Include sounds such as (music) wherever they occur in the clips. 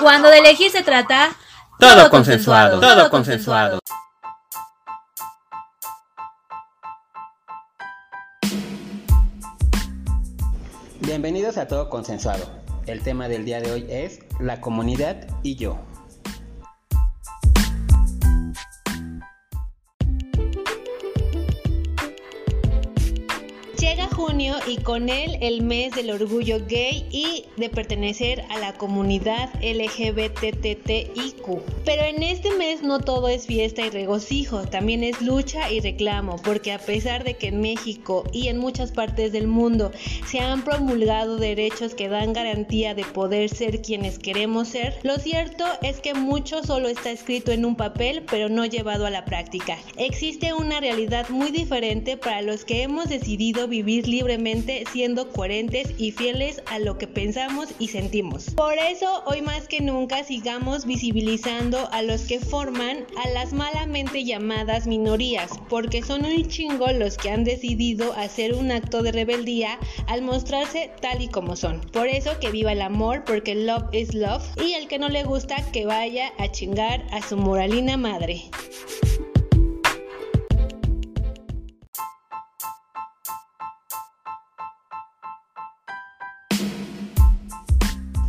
Cuando de elegir se trata, Todo consensuado, todo consensuado. Bienvenidos a Todo Consensuado. El tema del día de hoy es la comunidad y yo. Junio y con él el mes del orgullo gay y de pertenecer a la comunidad LGBTTIQ. Pero en este mes no todo es fiesta y regocijo, también es lucha y reclamo, porque a pesar de que en México y en muchas partes del mundo se han promulgado derechos que dan garantía de poder ser quienes queremos ser, lo cierto es que mucho solo está escrito en un papel pero no llevado a la práctica. Existe una realidad muy diferente para los que hemos decidido vivir libremente siendo coherentes y fieles a lo que pensamos y sentimos. Por eso hoy más que nunca sigamos visibilizando a los que forman a las malamente llamadas minorías, porque son un chingo los que han decidido hacer un acto de rebeldía al mostrarse tal y como son. Por eso que viva el amor, porque love is love, y el que no le gusta que vaya a chingar a su moralina madre.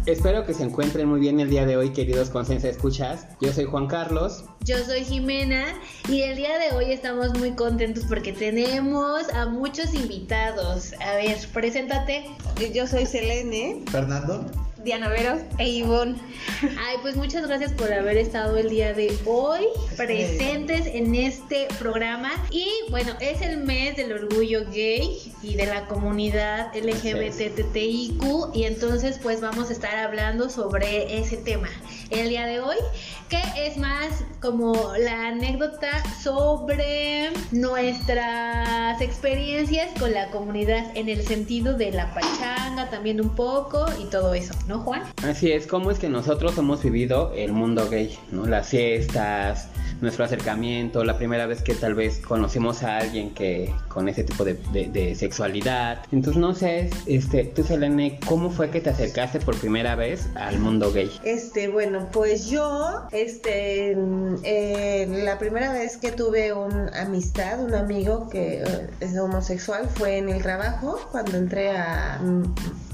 Espero que se encuentren muy bien el día de hoy, queridos Consensa Escuchas. Yo soy Juan Carlos. Yo soy Jimena y el día de hoy estamos muy contentos porque tenemos a muchos invitados. A ver, preséntate. Yo soy Selene. Fernando. Diana Veros. E Ivonne. Ay, pues muchas gracias por haber estado el día de hoy presentes en este programa. Y bueno, es el mes del orgullo gay y de la comunidad LGBTTIQ. Y entonces, pues vamos a estar hablando sobre ese tema el día de hoy, que es más como la anécdota sobre nuestras experiencias con la comunidad en el sentido de la pachanga, también un poco y todo eso, ¿no, Juan? Así es, cómo es que nosotros hemos vivido el mundo gay, ¿no? Las fiestas, nuestro acercamiento, la primera vez que tal vez conocimos a alguien que con ese tipo de, de- de sexualidad. Entonces, no sé, este, tú, Selene, ¿cómo fue que te acercaste por primera vez al mundo gay? Este, bueno, pues yo, este, eh, la primera vez que tuve una amistad, un amigo que eh, es homosexual, fue en el trabajo, cuando entré a, mm,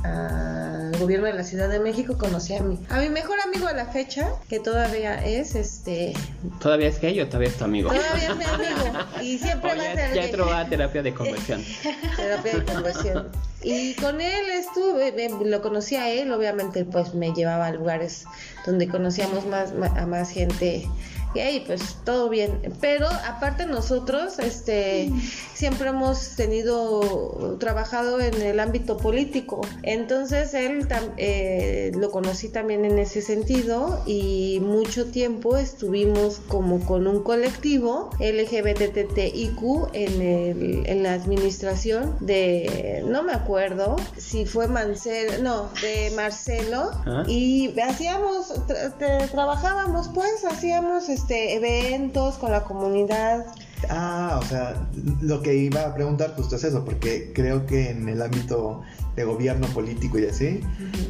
al gobierno de la Ciudad de México, conocí a mi, a mi mejor amigo a la fecha, que todavía es, este, ¿Todavía es gay o todavía es tu amigo? todavía es mi amigo, y (laughs) siempre va a ser ya entró a terapia de conversión. (laughs) terapia de conversión. Y con él estuve, eh, lo conocí a él, obviamente pues me llevaba a lugares donde conocíamos más a más gente gay, pues todo bien. Pero aparte nosotros, este, siempre hemos tenido, trabajado en el ámbito político. Entonces él tam- eh, lo conocí también en ese sentido y mucho tiempo estuvimos como con un colectivo LGBTTIQ en, el, en la administración de, no me acuerdo si fue Marcelo, no, de Marcelo y hacíamos, tra- tra- trabajábamos pues, hacíamos este eventos con la comunidad. Ah, o sea, lo que iba a preguntar justo es eso, porque creo que en el ámbito de gobierno político y así,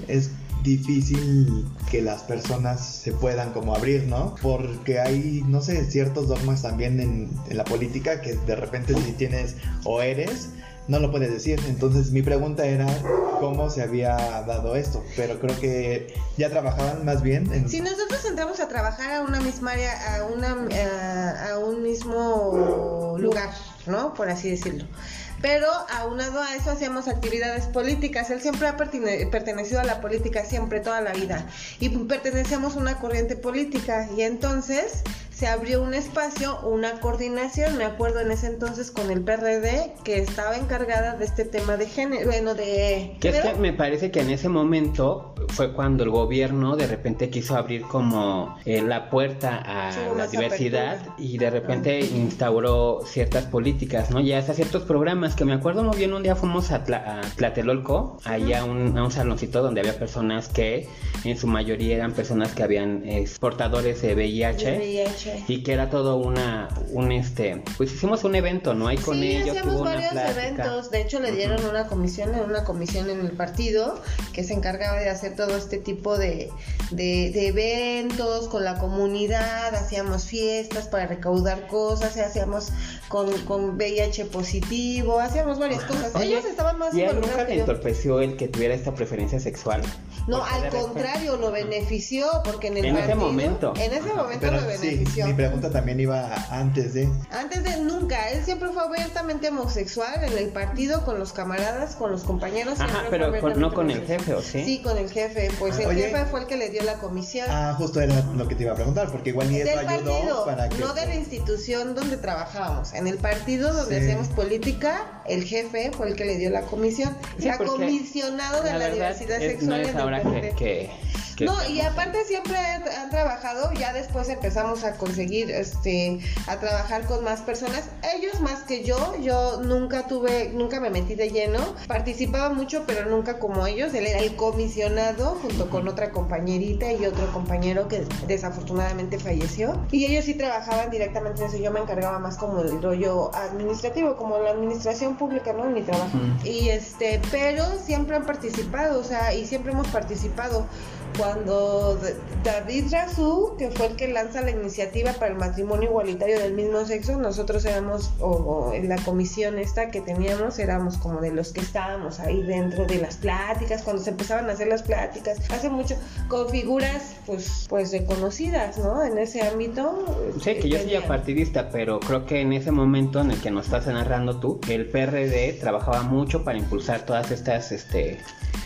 es difícil que las personas se puedan como abrir, ¿no? Porque hay, no sé, ciertos dogmas también en, en la política que de repente si tienes o eres, no lo puedes decir. Entonces mi pregunta era cómo se había dado esto, pero creo que ya trabajaban más bien en... Si nosotros entramos a trabajar a una misma área, a, una, a, un mismo lugar, ¿no? Por así decirlo. Pero aunado a eso hacíamos actividades políticas. Él siempre ha pertene- pertenecido a la política, siempre, toda la vida. Y pertenecíamos a una corriente política. Y entonces se abrió un espacio, una coordinación, me acuerdo en ese entonces con el PRD, que estaba encargada de este tema de género, bueno, de... Que es que me parece que en ese momento fue cuando el gobierno de repente quiso abrir como eh, la puerta a Sí, la diversidad apertura. y de repente instauró ciertas políticas, ¿no? Ya hasta ciertos programas que me acuerdo muy bien, un día fuimos a, Tla- a Tlatelolco, ahí a un, a un saloncito donde había personas que en su mayoría eran personas que habían eh, portadores de VIH. Y que era todo una, un este, pues hicimos un evento, ¿no? Ahí con sí, ellos. hacíamos varios eventos. De hecho, le dieron una comisión, una comisión en el partido que se encargaba de hacer todo este tipo de, de, de eventos con la comunidad. Hacíamos fiestas para recaudar cosas, hacíamos con, con VIH positivo, hacíamos varias cosas. Oye, Ellos estaban más ¿Y a él involucrados nunca que le yo. entorpeció el que tuviera esta preferencia sexual? No, al repente- contrario, lo benefició porque en el En ese partido- momento. En ese momento Pero lo sí, benefició. mi pregunta también iba antes de. Antes de nunca, él siempre fue abiertamente homosexual en el partido, con los camaradas, con los compañeros. Ajá, pero con- no con el jefe, ¿o sí? Sí, con el jefe. Pues el Oye. jefe fue el que le dio la comisión. Ah, justo era lo que te iba a preguntar, porque igual ni eso ayudó partido, para que. no de la institución donde trabajábamos. En el partido donde Sí. hacíamos política, el jefe fue el que le dio la comisión. Sí, porque comisionado de la, diversidad es- sexual no el ahora que, que No, y aparte siempre han trabajado, ya después empezamos a conseguir, este, a trabajar con más personas, ellos más que yo, yo nunca tuve, nunca me metí de lleno, participaba mucho, pero nunca como ellos, él era el comisionado junto con otra compañerita y otro compañero que desafortunadamente falleció, y ellos sí trabajaban directamente en eso, yo me encargaba más como del rollo administrativo, como la administración pública, ¿no? En mi trabajo. Y este, pero siempre han participado, o sea, y siempre hemos participado. Cuando David Razú, que fue el que lanza la iniciativa para el matrimonio igualitario del mismo sexo, nosotros éramos, o, o en la comisión esta que teníamos, éramos como de los que estábamos ahí dentro de las pláticas, cuando se empezaban a hacer las pláticas, hace mucho, con figuras pues, pues reconocidas, ¿no? En ese ámbito. Sí, que yo soy tenían. partidista, pero creo que en ese momento en el que nos estás narrando tú, el PRD trabajaba mucho para impulsar todas estas, este,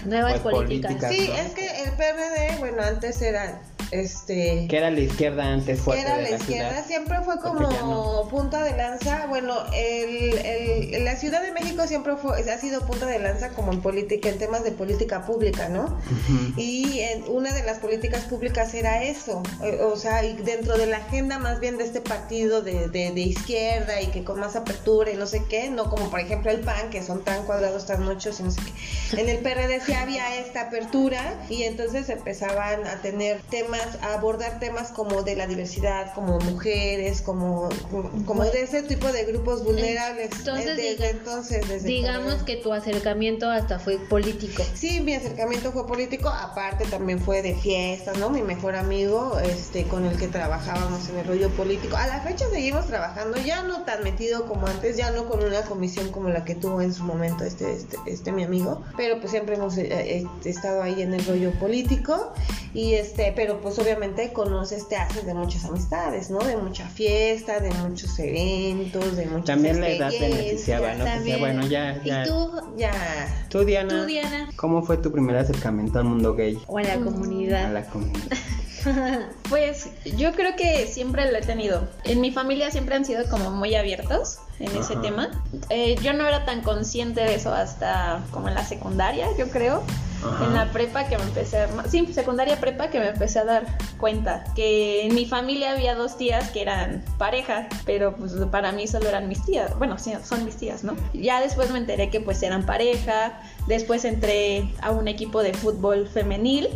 Nuevas Pues, políticas. políticas. Sí, ¿no? es que el PRD, bueno, antes era este que era la izquierda antes fuerte era de la la izquierda, ciudad. siempre fue como no. punta de lanza. Bueno, el, el- la Ciudad de México siempre fue, ha sido punta de lanza como en política, en temas de política pública, ¿no? Ujú. Y en una de las políticas públicas era eso, eh, o sea, y dentro de la agenda más bien de este partido de, de- de izquierda y que con más apertura y no sé qué, no como por ejemplo el PAN, que son tan cuadrados, tan muchos y no sé qué. En el PRD sí había esta apertura y entonces empezaban a tener temas, a abordar temas como de la diversidad, como mujeres, como, como de ese tipo de grupos vulnerables. Entonces, desde diga- entonces, desde Digamos que tu acercamiento hasta fue político. Sí, mi acercamiento fue político, aparte también fue de fiestas, ¿no? Mi mejor amigo, este, con el que trabajábamos en el rollo político. A la fecha seguimos trabajando, ya no tan metido como antes, ya no con una comisión como la que tuvo en su momento este, este, este mi amigo, pero pues siempre hemos eh, eh, estado ahí en el rollo político y este, pero pues obviamente conoces, te haces de muchas amistades, ¿no? De mucha fiesta, de muchos eventos, de muchas También la edad beneficiaba, ¿no? También. bueno, ya, ya. ¿Y tú, Ya. Tú, Diana, tú, Diana? ¿cómo fue tu primer acercamiento al mundo gay? O a la A comunidad. la comunidad. (laughs) Pues yo creo que siempre lo he tenido. En mi familia siempre han sido como muy abiertos en ese tema. Eh, yo no era tan consciente de eso hasta como en la secundaria, yo creo. En la prepa que me empecé a... Sí, secundaria prepa que me empecé a dar cuenta que en mi familia había dos tías que eran pareja, pero pues para mí solo eran mis tías. Bueno, son mis tías, ¿no? Ya después me enteré que pues eran pareja. Después entré a un equipo de fútbol femenil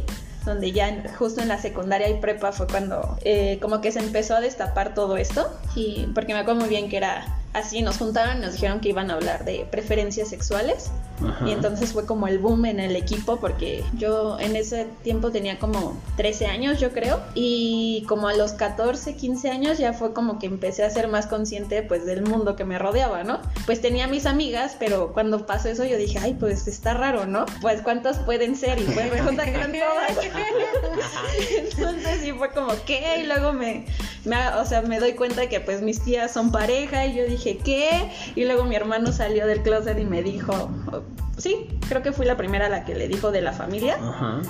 donde ya justo en la secundaria y prepa fue cuando eh, como que se empezó a destapar todo esto y porque me acuerdo muy bien que era así, nos juntaron y nos dijeron que iban a hablar de preferencias sexuales Ajá. y entonces fue como el boom en el equipo porque yo en ese tiempo tenía como 13 años yo creo y como a los 14, 15 años ya fue como que empecé a ser más consciente pues del mundo que me rodeaba, ¿no? Pues tenía mis amigas, pero cuando pasó eso yo dije, ay, pues está raro, ¿no? Pues cuántas pueden ser y pues me juntan con todas. Entonces sí fue como, ¿qué? Y luego me, me, o sea, me doy cuenta que pues mis tías son pareja y yo dije, ¿qué? Y luego mi hermano salió del closet y me dijo, sí, creo que fui la primera a la que le dijo de la familia. Ajá.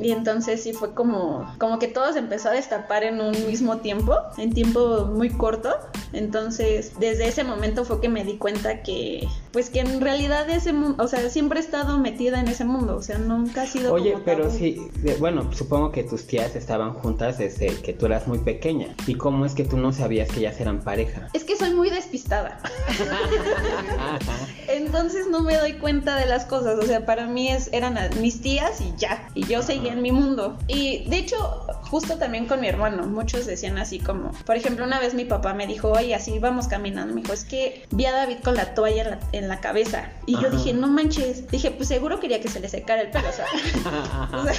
Y entonces sí fue como, como que todo se empezó a destapar en un mismo tiempo, en tiempo muy corto. Entonces, desde ese momento fue que me di cuenta que, pues que en realidad ese mundo, o sea, siempre he estado metida en ese mundo, o sea, nunca ha sido... Oye, como pero tabú. sí, bueno, supongo que tus tías estaban juntas desde que tú eras muy pequeña. ¿Y cómo es que tú no sabías que ellas eran pareja? Es que soy muy despistada. (laughs) Entonces no me doy cuenta de las cosas. O sea, para mí es, eran mis tías y ya. Y yo seguía en mi mundo. Y de hecho, justo también con mi hermano, muchos decían así como, por ejemplo, una vez mi papá me dijo, oye, así vamos caminando. Me dijo, es que vi a David con la toalla en la, en la cabeza. Y yo dije, no manches. Dije, pues seguro quería que se le secara el pelo, o sea. (laughs)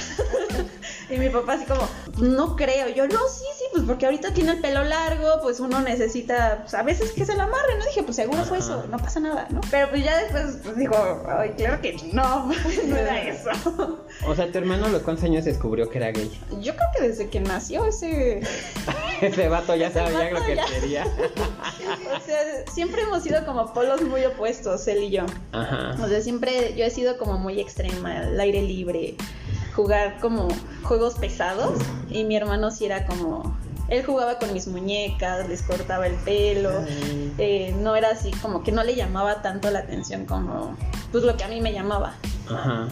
(laughs) Y mi papá así como, no creo. Yo, no, sí, sí, pues porque ahorita tiene el pelo largo, pues uno necesita, pues, a veces que se lo amarre, ¿no? Dije, pues seguro fue eso, no pasa nada, ¿no? Pero pues ya después pues, dijo, ay, claro que no, (laughs) no era eso. O sea, tu hermano a los cuántos años descubrió que era gay. Yo creo que desde que nació ese... (laughs) Ese vato ya (laughs) sabía vato lo que ya. quería. O sea, siempre hemos sido como polos muy opuestos, él y yo. Ajá. O sea, siempre yo he sido como muy extrema, al aire libre, jugar como juegos pesados y mi hermano sí era como... Él jugaba con mis muñecas, les cortaba el pelo, eh, no era así como que no le llamaba tanto la atención como pues lo que a mí me llamaba. Ajá.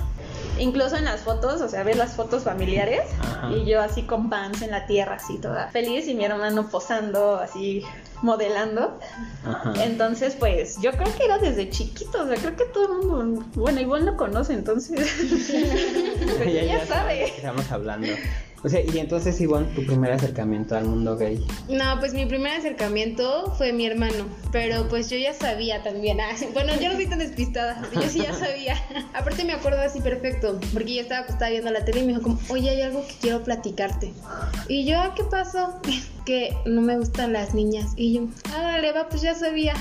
Incluso en las fotos, o sea, ves las fotos familiares Ajá. y yo así con pants en la tierra, así toda feliz y mi hermano posando, así modelando. Ajá. Entonces, pues yo creo que era desde chiquito, o sea, creo que todo el mundo, bueno, igual lo conoce, entonces (laughs) (laughs) pues, ya, sabe. de qué Estamos hablando. O sea, y entonces, Ivonne, tu primer acercamiento al mundo gay. No, pues mi primer acercamiento fue mi hermano, pero pues yo ya sabía también. Ah, (laughs) bueno, yo no soy tan despistada, yo sí ya (laughs) sabía. Aparte me acuerdo así perfecto, porque yo estaba acostada viendo la tele y me dijo como, oye, hay algo que quiero platicarte. Y yo, "Ah, ¿qué pasó? Que no me gustan las niñas. Y yo, ah, dale, va, pues ya sabía.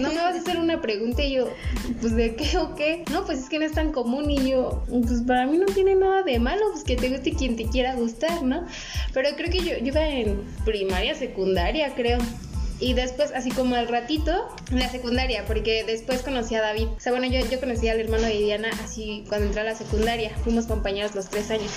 No me vas a hacer una pregunta y yo, pues de qué o qué. No, pues es que no es tan común y yo, pues para mí no tiene nada de malo, pues que te guste quien te quiera gustar, ¿no? Pero creo que yo, yo iba en primaria, secundaria, creo. Y después, así como al ratito, en la secundaria, porque después conocí a David. O sea, bueno, yo, yo conocí al hermano de Diana así cuando entré a la secundaria. Fuimos compañeros los tres años.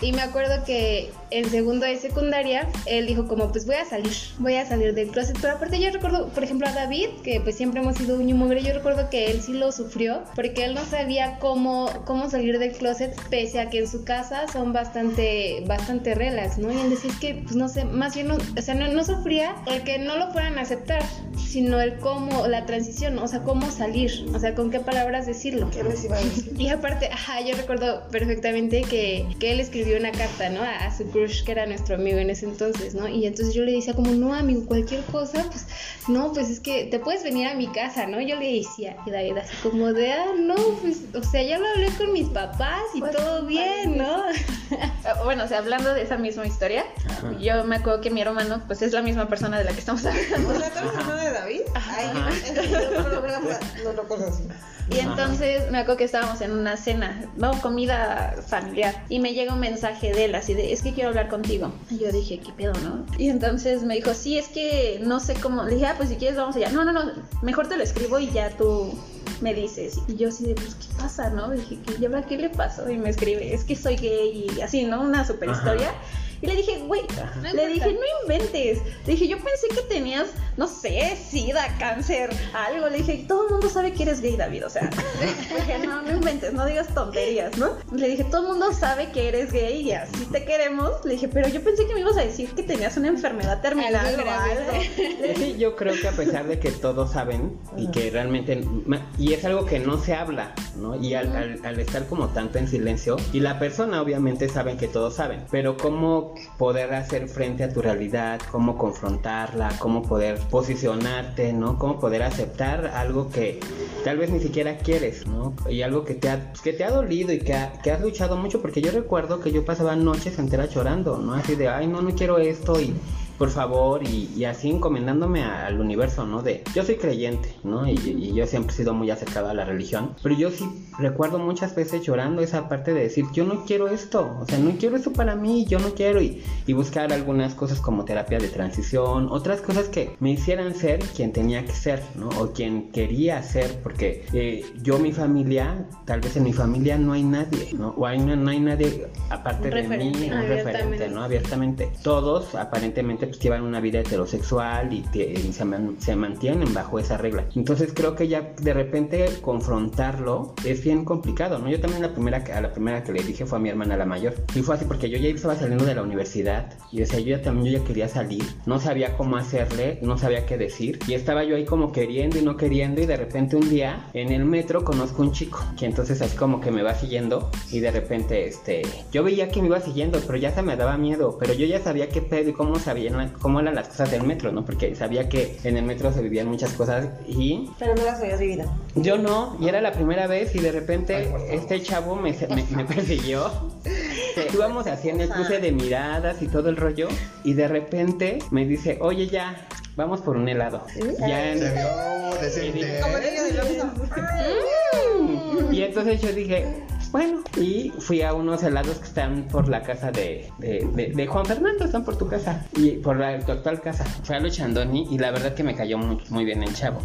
Y me acuerdo que en segundo de secundaria, él dijo como, pues voy a salir, voy a salir del closet. Pero aparte yo recuerdo, por ejemplo, a David, que pues siempre hemos sido y mugre, yo recuerdo que él sí lo sufrió, porque él no sabía cómo, cómo salir del closet, pese a que en su casa son bastante, bastante relax, ¿no? Y él decía, es que, pues no sé, más bien, no, o sea, no, no sufría el que no lo fueran a aceptar, sino el cómo, la transición, o sea, cómo salir, o sea, con qué palabras decirlo. ¿Qué les iba a decir? Y aparte, ajá, yo recuerdo perfectamente que, que él escribió una carta, ¿no? A, a su crush, que era nuestro amigo en ese entonces, ¿no? Y entonces yo le decía como, no, amigo, cualquier cosa, pues, no, pues es que te puedes venir a mi casa, ¿no? Yo le decía, y David así como de, ah, no, pues, o sea, ya lo hablé con mis papás y Pues, todo bien, ¿no? Ah, (laughs) Bueno, o sea, hablando de esa misma historia, Ajá. yo me acuerdo que mi hermano, pues es la misma persona de la que estamos hablando. O sea, ¿tú eres hermano de David? Ay, no no. Y entonces me acuerdo que estábamos en una cena, no, comida familiar, y me llega un mensaje de él así de, es que quiero hablar contigo. Y yo dije, ¿qué pedo, no? Y entonces me dijo, sí, es que no sé cómo. Le dije, ah, pues si quieres vamos allá. No, no, no, mejor te lo escribo y ya tú me dices. Y yo así de, pues, ¿qué pasa, no? Dije, ¿qué, ¿y ahora qué le pasó? Y me escribe, es que soy gay y así, ¿no? Una super Ajá. Y le dije, güey, No le dije, no inventes. Le dije, yo pensé que tenías, no sé, sida, cáncer, algo. Le dije, todo el mundo sabe que eres gay, David. O sea, (laughs) dije, no, no inventes, no digas tonterías, ¿no? Le dije, todo el mundo sabe que eres gay y así te queremos. Le dije, pero yo pensé que me ibas a decir que tenías una enfermedad terminal Algo o grave. algo. Sí, yo creo que a pesar de que todos saben y que realmente, y es algo que no se habla, ¿no? Y al, al- al estar como tanto en silencio, y la persona obviamente saben que todos saben, pero poder hacer frente a tu realidad, cómo confrontarla, cómo poder posicionarte, ¿no? Cómo poder aceptar algo que tal vez ni siquiera quieres, ¿no? Y algo que te ha, que te ha dolido y que, ha- que has luchado mucho, porque yo recuerdo que yo pasaba noches enteras llorando, ¿no? Así de, ay, no, no quiero esto y por favor, y, y así encomendándome a- al universo, ¿no? De, yo soy creyente, ¿no? Y, y yo siempre he sido muy acercado a la religión, pero yo sí recuerdo muchas veces llorando esa parte de decir, yo no quiero esto, o sea, no quiero esto para mí, yo no quiero, y, y buscar algunas cosas como terapia de transición, otras cosas que me hicieran ser quien tenía que ser, ¿no? O quien quería ser, porque eh, yo, mi familia, tal vez en mi familia no hay nadie, ¿no? O hay, no, no hay nadie aparte de mí, un referente, ¿no? Abiertamente. Todos aparentemente pues llevan una vida heterosexual y, te- y se, man- se mantienen bajo esa regla. Entonces creo que ya de repente confrontarlo es bien complicado, ¿no? Yo también la primera a la primera que le dije fue a mi hermana la mayor. Y fue así porque yo ya estaba saliendo de la universidad y o sea, yo ya también yo ya quería salir, no sabía cómo hacerle, no sabía qué decir y estaba yo ahí como queriendo y no queriendo y de repente un día en el metro conozco un chico que entonces así como que me va siguiendo y de repente este yo veía que me iba siguiendo pero ya se me daba miedo pero yo ya sabía qué pedo y cómo cómo eran las cosas del metro no porque sabía que en el metro se vivían muchas cosas y Pero no las habías vivido. yo no, y era la primera vez y de repente este chavo me, me, me (laughs) persiguió. Íbamos así en el cruce de miradas y todo el rollo y de repente me dice, oye ya, vamos por un helado. Ya en- Oxxo. (laughs) Y entonces yo dije, bueno, y fui a unos helados que están por la casa de, de, de- de Juan Fernando, están por tu casa, y por la, tu actual casa. Fui a los Chandoni y la verdad que me cayó muy, muy bien el chavo.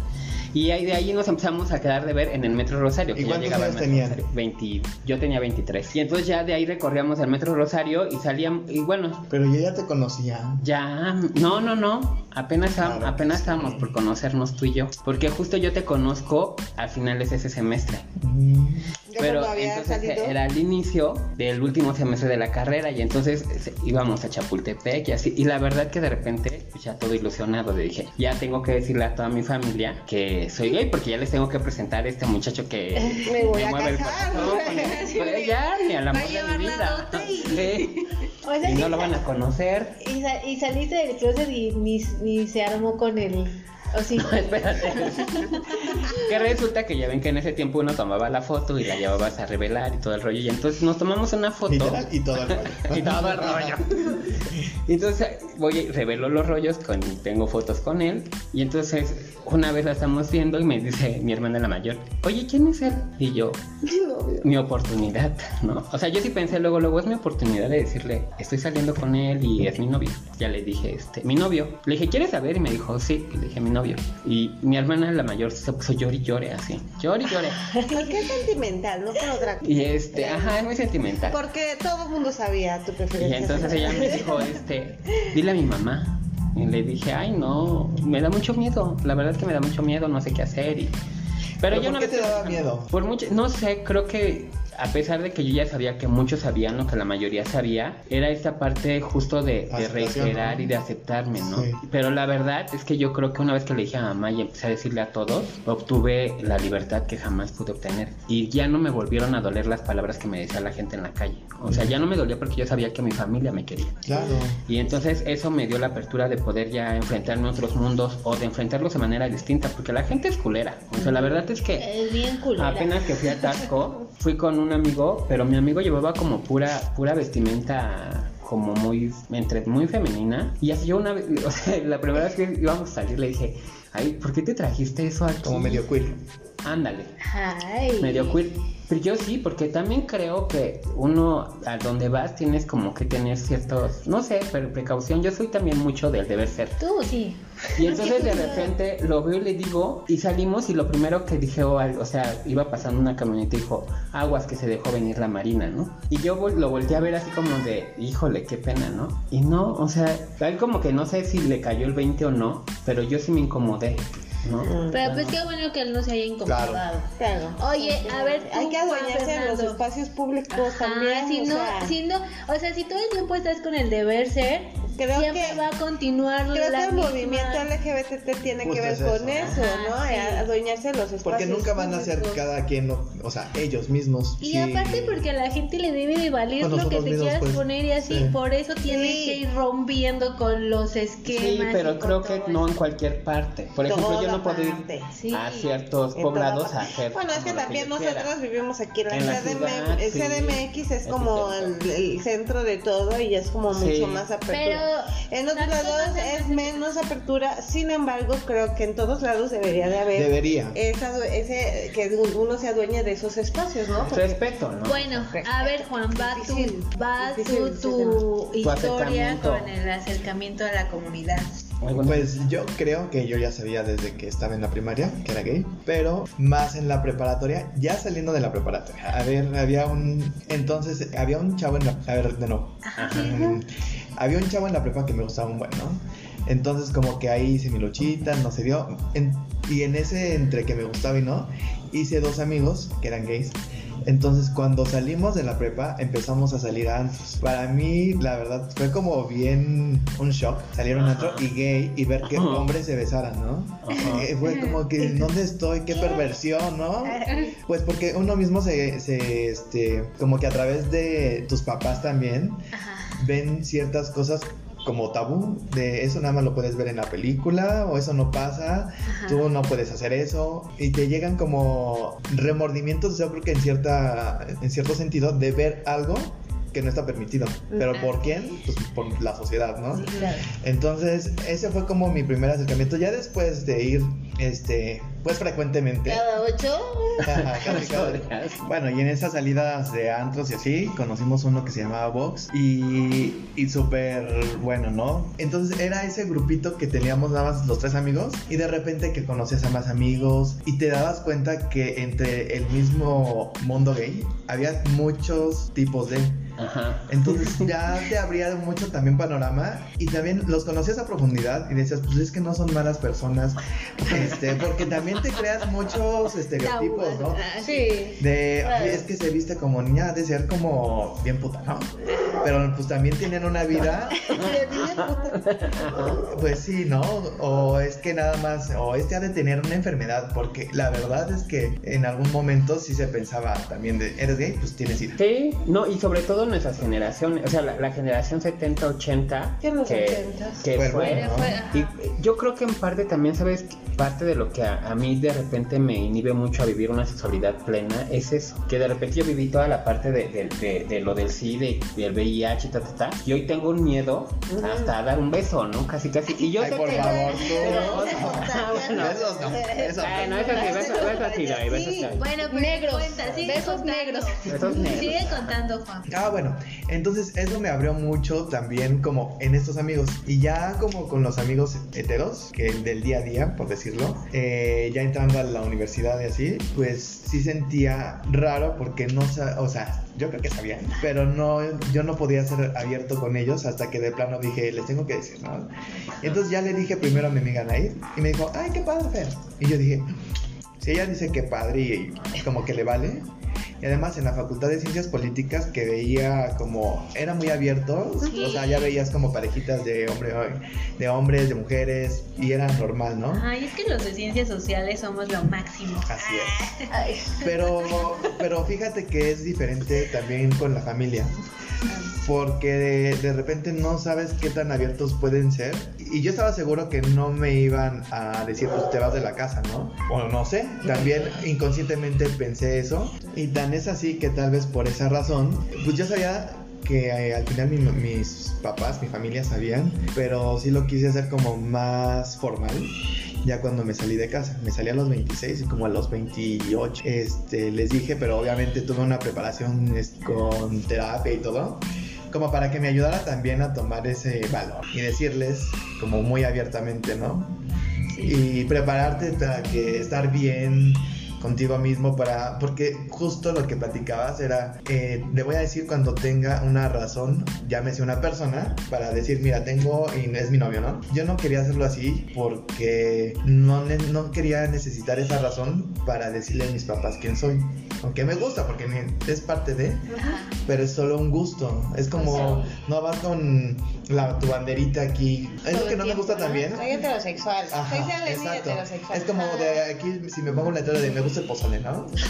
Y ahí, de ahí nos empezamos a quedar de ver en el Metro Rosario. ¿Y Que ya cuántos llegaba años Metro tenían? Rosario. 20, yo tenía 23. Y entonces ya de ahí recorríamos el Metro Rosario y salíamos, y bueno, Pero yo ya te conocía. ya, no, no, no. Apenas, Claro. apenas estábamos por conocernos tú y yo. Porque justo yo te conozco a finales de ese semestre. Mm. Yo Pero había entonces salido. era el inicio del último semestre de la carrera y entonces íbamos a Chapultepec y así. Y la verdad que de repente, pues, ya todo ilusionado, le dije, ya tengo que decirle a toda mi familia que soy gay porque ya les tengo que presentar a este muchacho que (laughs) Me voy a mueve el casar. corazón con el- el- (laughs) ya, ni al amor de mi vida. y- (laughs) Sí. O sea, Y que no lo van a conocer. Y, y saliste del closet y ni, ni se armó con el. O sí. (laughs) No, espérate. que resulta que ya ven que en ese tiempo uno tomaba la foto y la llevabas a revelar y todo el rollo. Y entonces nos tomamos una foto. Literal y todo el rollo. (laughs) y todo el rollo. Y entonces voy y revelo los rollos, con, tengo fotos con él. Y entonces una vez la estamos viendo y me dice mi hermana la mayor, oye, ¿quién es él? Y yo, mi oportunidad, ¿no? O sea, yo sí pensé luego, luego es mi oportunidad de decirle, estoy saliendo con él y es mi novio. Ya le dije, este, mi novio. Le dije, ¿quieres saber? Y me dijo, sí. Y le dije, mi novio. Y mi hermana la mayor se puso llori y llore así. Llori y llore. (laughs) Porque es sentimental, no por otra cosa. Y este, ajá, es muy sentimental. Porque todo el mundo sabía tu Y preferencia. entonces ella me dijo, (laughs) este, dile a mi mamá. Y le dije, ay, no, me da mucho miedo. La verdad es que me da mucho miedo, no sé qué hacer. Y... ¿Pero yo por no qué te daba miedo? Por mucho, no sé, creo que a pesar de que yo ya sabía que muchos sabían lo que la mayoría sabía, era esta parte justo de, de reiterar ¿no? y de aceptarme, ¿no? Sí. Pero la verdad es que yo creo que una vez que le dije a mamá y empecé a decirle a todos, obtuve la libertad que jamás pude obtener. Y ya no me volvieron a doler las palabras que me decía la gente en la calle. O sea, ya no me dolía porque yo sabía que mi familia me quería. Claro. Y entonces eso me dio la apertura de poder ya enfrentarme a otros mundos o de enfrentarlos de manera distinta, porque la gente es culera. O sea, la verdad es que Es bien culera. apenas que fui a Tasco, (laughs) fui con un amigo, pero mi amigo llevaba como pura pura vestimenta como muy entre muy femenina y así yo una vez, (laughs) o sea, la primera vez que íbamos a salir le dije, "Ay, ¿por qué te trajiste eso aquí?" Como medio queer. Ándale Ay. medio queer. Pero yo sí, porque también creo que uno a donde vas tienes como que tener ciertos, no sé, pero precaución. Yo soy también mucho del deber ser. Tú sí. Y entonces de repente lo veo y le digo, y salimos y lo primero que dije, o, al- o sea, iba pasando una camioneta y dijo, aguas que se dejó venir la marina, ¿no? Y yo lo volteé a ver así como de, híjole, qué pena, ¿no? Y no, o sea, tal como que no sé si le cayó el 20 o no, pero yo sí me incomodé, ¿no? Pero pues qué bueno que él no se haya incomodado. Claro. Oye, a ver, Hay que adueñarse de Juan los espacios públicos Ajá, también. si o no, sea, si no, o sea, si todo el tiempo estás con el deber ser, Creo siempre que- va a continuar Creo la que el misma- movimiento LGBT tiene que ver es con eso, ¿no? ¿no? Ajá, sí. A- Adueñarse de los espacios Porque nunca van a ser cada quien, lo- o sea, ellos mismos. Y sí. aparte porque a la gente le debe de valer Con lo que te mismos, quieras pues. poner y así, Sí. por eso tienes Sí. que ir rompiendo con los esquemas. Sí, pero creo que no en cualquier parte. Por ejemplo, yo no. Sí. a ciertos En poblados toda a hacer. Bueno, es que también quiera. nosotros vivimos aquí en la, En la CDM, ciudad, el sí. CDMX es como el, centro de todo y es como Sí. mucho más apertura. Pero En otros lados es menos apertura, sin embargo, creo que en todos lados debería de haber Debería. esa, ese, que uno se adueñe de esos espacios, ¿no? Porque- Respeto, ¿no? Bueno, a ver Juan, va tu, va difícil tu, tu historia con el acercamiento a la comunidad. Pues yo creo que yo ya sabía desde que estaba en la primaria que era gay, pero más en la preparatoria, ya saliendo de la preparatoria. A ver, había un. Entonces, había un chavo en la. A ver, de nuevo. Mm, Había un chavo en la prepa que me gustaba un buen, ¿no? Entonces, como que ahí hice mi luchita, no se dio. En- y en ese entre que me gustaba y no, hice dos amigos que eran gays. Entonces, cuando salimos de la prepa, empezamos a salir a antros. Para mí, la verdad, fue como bien un shock salir a un antro y gay y ver que Ajá. hombres se besaran, ¿no? Eh, fue como que, ¿dónde estoy? ¿Qué perversión, no? (laughs) Pues porque uno mismo se, se, este, como que a través de tus papás también, Ajá. ven ciertas cosas como tabú, de eso nada más lo puedes ver en la película o eso no pasa, Ajá. tú no puedes hacer eso y te llegan como remordimientos, yo creo que en cierta en cierto sentido de ver algo que no está permitido, pero ¿por quién? Pues por la sociedad, ¿no? Sí, claro. Entonces, ese fue como mi primer acercamiento. Ya después de ir, este, pues frecuentemente. Cada ocho. Ajá, casi cada- Bueno, y en esas salidas de antros y así, conocimos uno que se llamaba Vox y, y súper bueno, ¿no? Entonces era ese grupito que teníamos nada más los tres amigos y de repente que conocías a más amigos y te dabas cuenta que entre el mismo mundo gay había muchos tipos de... Ajá. Entonces ya te abría mucho también panorama y también los conocías a profundidad y decías, pues es que no son malas personas, este, porque también te creas muchos estereotipos, ¿no? Sí. De, Claro. "Ay, es que se viste como niña, ha de ser como bien puta, ¿no? Pero pues también tienen una vida, (laughs) pues sí, ¿no? O es que nada más, o este ha de tener una enfermedad, porque la verdad es que en algún momento sí se pensaba también de, ¿eres gay? Pues tienes SIDA. Sí, no, y sobre todo nuestras generaciones, o sea, la, la generación 70-80, ¿Qué en los que, 80s? que Fue ¿no? Y yo creo que en parte también, ¿sabes? Parte de lo que a, a mí de repente me inhibe mucho a vivir una sexualidad plena es eso, que de repente yo viví toda la parte de, de- de- de lo del SIDA y del VIH, ta, ta, ta, y hoy tengo un miedo hasta a dar un beso, ¿no? Casi, casi. Y yo Ay, sé por que- favor, (laughs) tú. Pero, Besos no, besos no. No, eso sí, besos, besos sí, doy, besos sí doy. Bueno, pues Negros, cuenta, sigue besos contando. negros. Besos negros. Sigue contando, Juan. Ah, bueno, entonces eso me abrió mucho también como en estos amigos. Y ya como con los amigos heteros, que del día a día, por decirlo, eh, ya entrando a la universidad y así, pues sí sentía raro porque no, o sea, yo creo que sabían, pero no, yo no podía ser abierto con ellos hasta que de plano dije, les tengo que decir, ¿no? Entonces ya le dije primero a mi amiga Naid y me dijo, ay, qué padre, Fer. Y yo dije, si ella dice que padre y como que le vale. Y además en la Facultad de Ciencias Políticas que veía como era muy abierto, o sea, ya veías como parejitas de hombre de hombres, de mujeres y era normal, ¿no? Ay, es que los de ciencias sociales somos lo máximo. Así es. Pero pero fíjate que es diferente también con la familia. Porque de, de repente no sabes qué tan abiertos pueden ser. Y yo estaba seguro que no me iban a decir, pues te vas de la casa, ¿no? O no sé. También inconscientemente pensé eso. Y tan es así que tal vez por esa razón, pues yo sabía que eh, al final mi- mis papás, mi familia sabían, pero sí lo quise hacer como más formal ya cuando me salí de casa. Me salí a los 26 y como a los 28 este, les dije, pero obviamente tuve una preparación con terapia y todo, como para que me ayudara también a tomar ese valor y decirles como muy abiertamente, ¿no? Y prepararte para que estar bien contigo mismo para porque justo lo que platicabas era eh, le voy a decir cuando tenga una razón llámese una persona para decir mira tengo y es mi novio no yo no quería hacerlo así porque no, no quería necesitar esa razón para decirle a mis papás quién soy. Aunque me gusta porque es parte de pero es solo un gusto. Es como no vas con la, tu banderita aquí es lo que no me gusta también Soy heterosexual. Ajá, Soy exacto. heterosexual. Es como de aquí, si me pongo un letrero de me gusta el pozole, ¿no? Sí,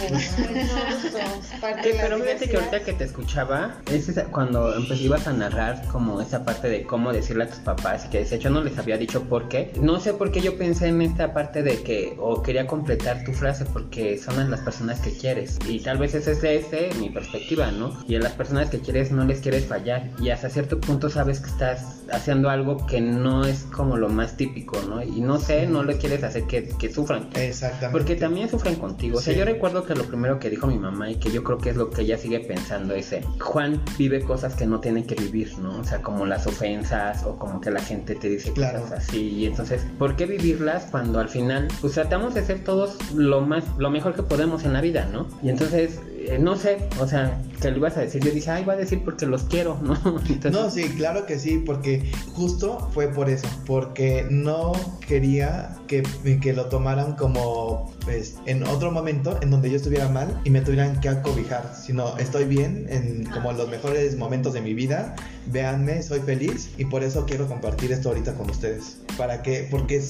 pero fíjate que ahorita que te escuchaba, es esa- cuando empe- ibas a narrar como esa parte de cómo decirle a tus papás, que de hecho no les había dicho por qué. No sé por qué yo pensé en esta parte de que, o quería completar tu frase, porque son las personas que quieres. Y tal vez esa es desde mi perspectiva, ¿no? Y a las personas que quieres no les quieres fallar. Y hasta cierto punto sabes que estás haciendo algo que no es como lo más típico, ¿no? Y no sé, no les quieres hacer que, que sufran. Exactamente. Porque también sufren contigo. O sea, Sí. yo recuerdo que lo primero que dijo mi mamá y que yo creo que es lo que ella sigue pensando es, eh, Juan vive cosas que no tiene que vivir, ¿no? O sea, como las ofensas o como que la gente te dice Claro. cosas así. Y entonces, ¿por qué vivirlas cuando al final, pues tratamos de ser todos lo más, lo mejor que podemos en la vida, ¿no? Y entonces, eh, no sé, o sea, que lo ibas a decir. Yo dije, ay, va a decir porque los quiero, (laughs) ¿no? Entonces, No, sí, claro que sí, porque justo fue por eso, porque no quería que, que lo tomaran como pues, en otro momento en donde yo estuviera mal y me tuvieran que acobijar, sino estoy bien en como los mejores momentos de mi vida, véanme, soy feliz y por eso quiero compartir esto ahorita con ustedes, para que, porque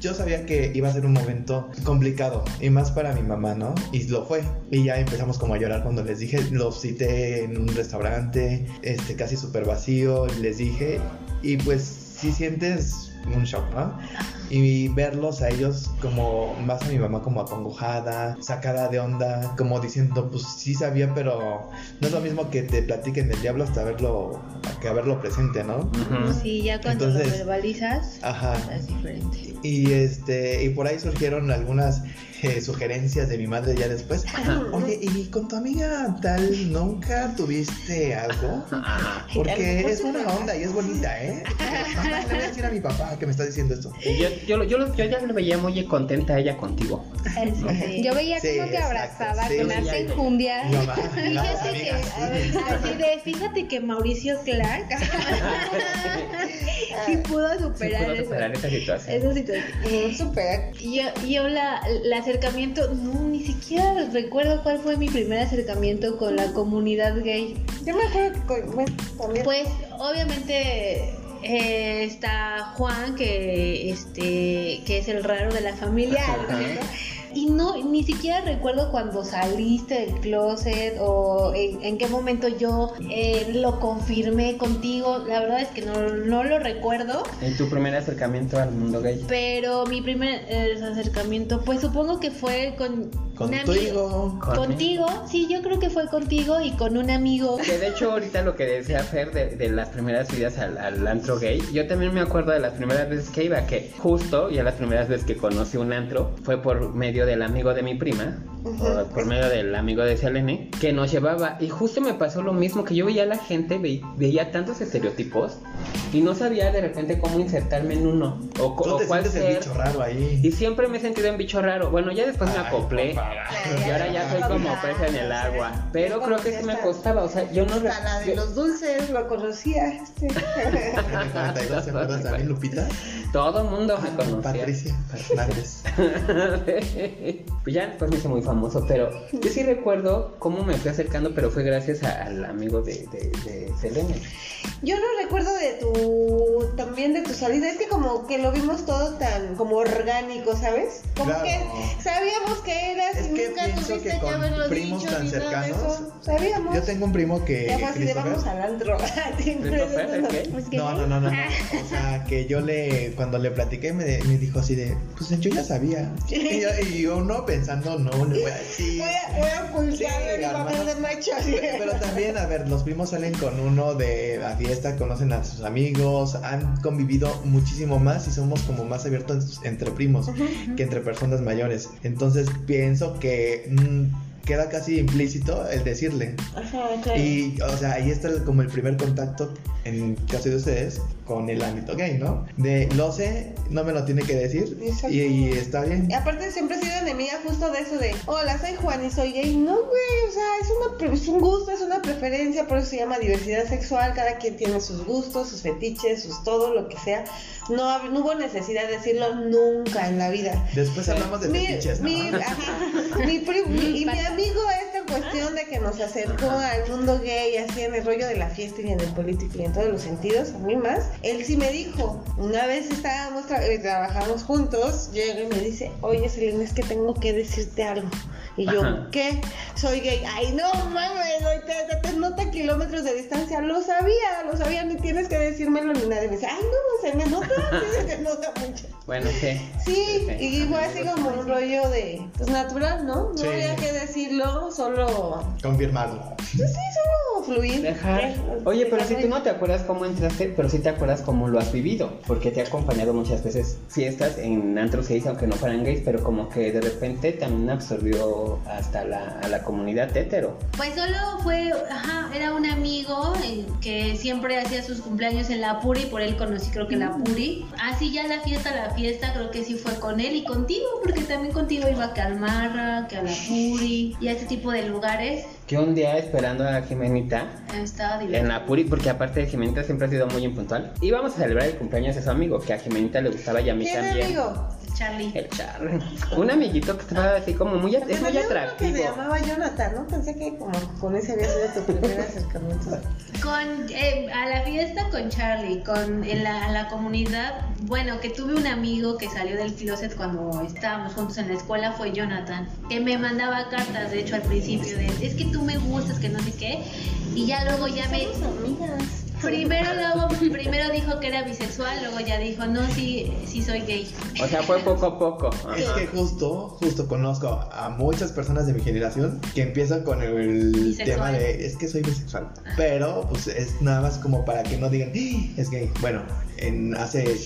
yo sabía que iba a ser un momento complicado y más para mi mamá, ¿no? Y lo fue, y ya empezamos como a llorar cuando les dije, los cité en un restaurante, este casi súper vacío, les dije, y pues si sientes un shock, ¿no? Y verlos a ellos como, más a mi mamá como acongojada, sacada de onda, como diciendo, pues sí sabía, pero no es lo mismo que te platiquen del diablo hasta verlo, que a verlo presente, ¿no? Sí, ya cuando lo verbalizas Ajá. es diferente. Y este, y por ahí surgieron algunas eh, sugerencias de mi madre ya después. Oye, ¿y con tu amiga tal nunca tuviste algo? Ajá. Porque es buena onda y es bonita, ¿eh? Mamá, (laughs) le voy a decir a mi papá que me está diciendo esto. Y yo, yo, lo- yo, lo- yo ya le veía muy contenta a ella contigo. Sí. Yo veía Sí, como te abrazaba sí, con. Mi mamá, las Fíjate que, amigas. a ver, así de, fíjate que Mauricio Clark (laughs) sí pudo superar, eso. esa situación. Esa situación. Súper. Yo, yo la, el acercamiento, no, ni siquiera recuerdo cuál fue mi primer acercamiento con la comunidad gay. Yo me acuerdo que con- bueno, también. Pues obviamente eh, está Juan, que este que es el raro de la familia. Y no, ni siquiera recuerdo cuando saliste del closet o en, en qué momento yo eh, lo confirmé contigo. La verdad es que no, no lo recuerdo. En tu primer acercamiento al mundo gay. Pero mi primer eh, acercamiento, pues supongo que fue con un amigo. Contigo. Con- Contigo, sí, yo creo que fue contigo y con un amigo. Que de hecho ahorita lo que decía Fer de, de las primeras idas al, al antro gay, yo también me acuerdo de las primeras veces que iba, que justo ya las primeras veces que conocí un antro fue por medio del amigo de mi prima, o por medio del amigo de Selene, que nos llevaba y justo me pasó lo mismo, que yo veía a la gente, ve- veía tantos estereotipos y no sabía de repente cómo insertarme en uno o, co- Tú o te cuál el ser. bicho raro ahí. Y siempre me he sentido en bicho raro. Bueno, ya después me acoplé. Y ahora ya soy como pez en el agua. Pero creo que sí me costaba. O sea, yo no. Hasta la de yo- los dulces lo conocía. Este. (laughs) 42, ¿se acuerdas también, Lupita? Todo mundo me conocía. Patricia Fernández. (laughs) (laughs) pues ya después me hice muy famoso, pero yo sí recuerdo cómo me fui acercando, pero fue gracias a- al amigo de, de, de Selene. Yo no recuerdo de tu también de tu salida, es que como que lo vimos todo tan como orgánico, ¿sabes? Como Claro. que sabíamos que eras Es y que nunca tuviste que que, haberlo primos dicho tan ni nada de cercanos, eso. Sabíamos. Yo tengo un primo que. Ya fue así de Christopher, vamos al antro. No, no, no, no, no. O sea, que yo le, cuando le platiqué, me, me dijo así de, pues yo ya sabía. Y yo, y yo no pensando, no, le voy a decir. Voy a, voy a Sí, el papel de macho. Pero también, a ver, los primos salen con uno de la fiesta, conocen a sus amigos, han convivido muchísimo más y somos como más abiertos entre primos que entre personas mayores. Entonces pienso que mm, queda casi implícito el decirle. Ajá. Y, o sea, ahí está el- como el primer contacto, en caso de ustedes, con el ámbito gay, ¿no? De, lo sé, no me lo tiene que decir, y, y está bien. Y aparte siempre he sido enemiga justo de eso de, hola, soy Juan y soy gay. No, güey, o sea, es, una, es un gusto, es una preferencia, por eso se llama diversidad sexual, cada quien tiene sus gustos, sus fetiches, sus todo, lo que sea. No, hubo necesidad de decirlo nunca en la vida. Después hablamos de Mi, fetiches, ¿no? mi- ajá, mi pri- mi- y mi amigo esta cuestión de que nos acercó al mundo gay así en el rollo de la fiesta y en el político y en todos los sentidos, a mí más, él sí me dijo, una vez estábamos tra- eh, trabajamos juntos, llega y me dice, oye Selena, es que tengo que decirte algo. Y yo, Ajá. ¿qué? Soy gay. Ay, no mames, güey, te, te, te nota kilómetros de distancia. Lo sabía, lo sabía, ni tienes que decírmelo ni nadie. Me dice, ay, no, se me nota, (laughs) se me nota mucho. Bueno, sí. Sí, y fue así como un rollo de, pues natural, ¿no? No Sí. había que decirlo, solo, Confirmado. pues sí, solo fluir. Dejar. Oye, pero si tú no te acuerdas cómo entraste, pero sí te acuerdas cómo lo has vivido, porque te ha acompañado muchas veces fiestas en antros gays, aunque no fueran gays, pero como que de repente también absorbió hasta la, a la comunidad hetero. Pues solo fue, ajá, era un amigo eh, que siempre hacía sus cumpleaños en la Puri, por él conocí creo que la Puri. Así ya la fiesta, la fiesta, creo que sí fue con él y contigo, porque también contigo iba a Calmarra, que a la Puri y a este tipo de lugares. Que un día esperando a Jimenita Estaba divertido. en la Puri, porque aparte Jimenita siempre ha sido muy impuntual, íbamos a celebrar el cumpleaños de su amigo, que a Jimenita le gustaba y a mí ¿Quién también. amigo? Charlie. El Charlie. Un amiguito que estaba así como muy, at- es muy uno que se atractivo. llamaba Jonathan, ¿no? Pensé que como con ese había sido tu primer (laughs) acercamiento. Con, eh, a la fiesta con Charlie, con en la, a la comunidad, bueno, que tuve un amigo que salió del closet cuando estábamos juntos en la escuela, fue Jonathan, que me mandaba cartas, de hecho, al principio, de, es que tú me gustas, que no sé qué, y ya luego ya me... amigas. Primero, luego, primero dijo que era bisexual, luego ya dijo, no, sí, sí soy gay. O sea, fue poco a poco. Es que justo, justo conozco a muchas personas de mi generación que empiezan con el tema de es que soy bisexual. Pero pues es nada más como para que no digan "Ah, es gay. Bueno, en hace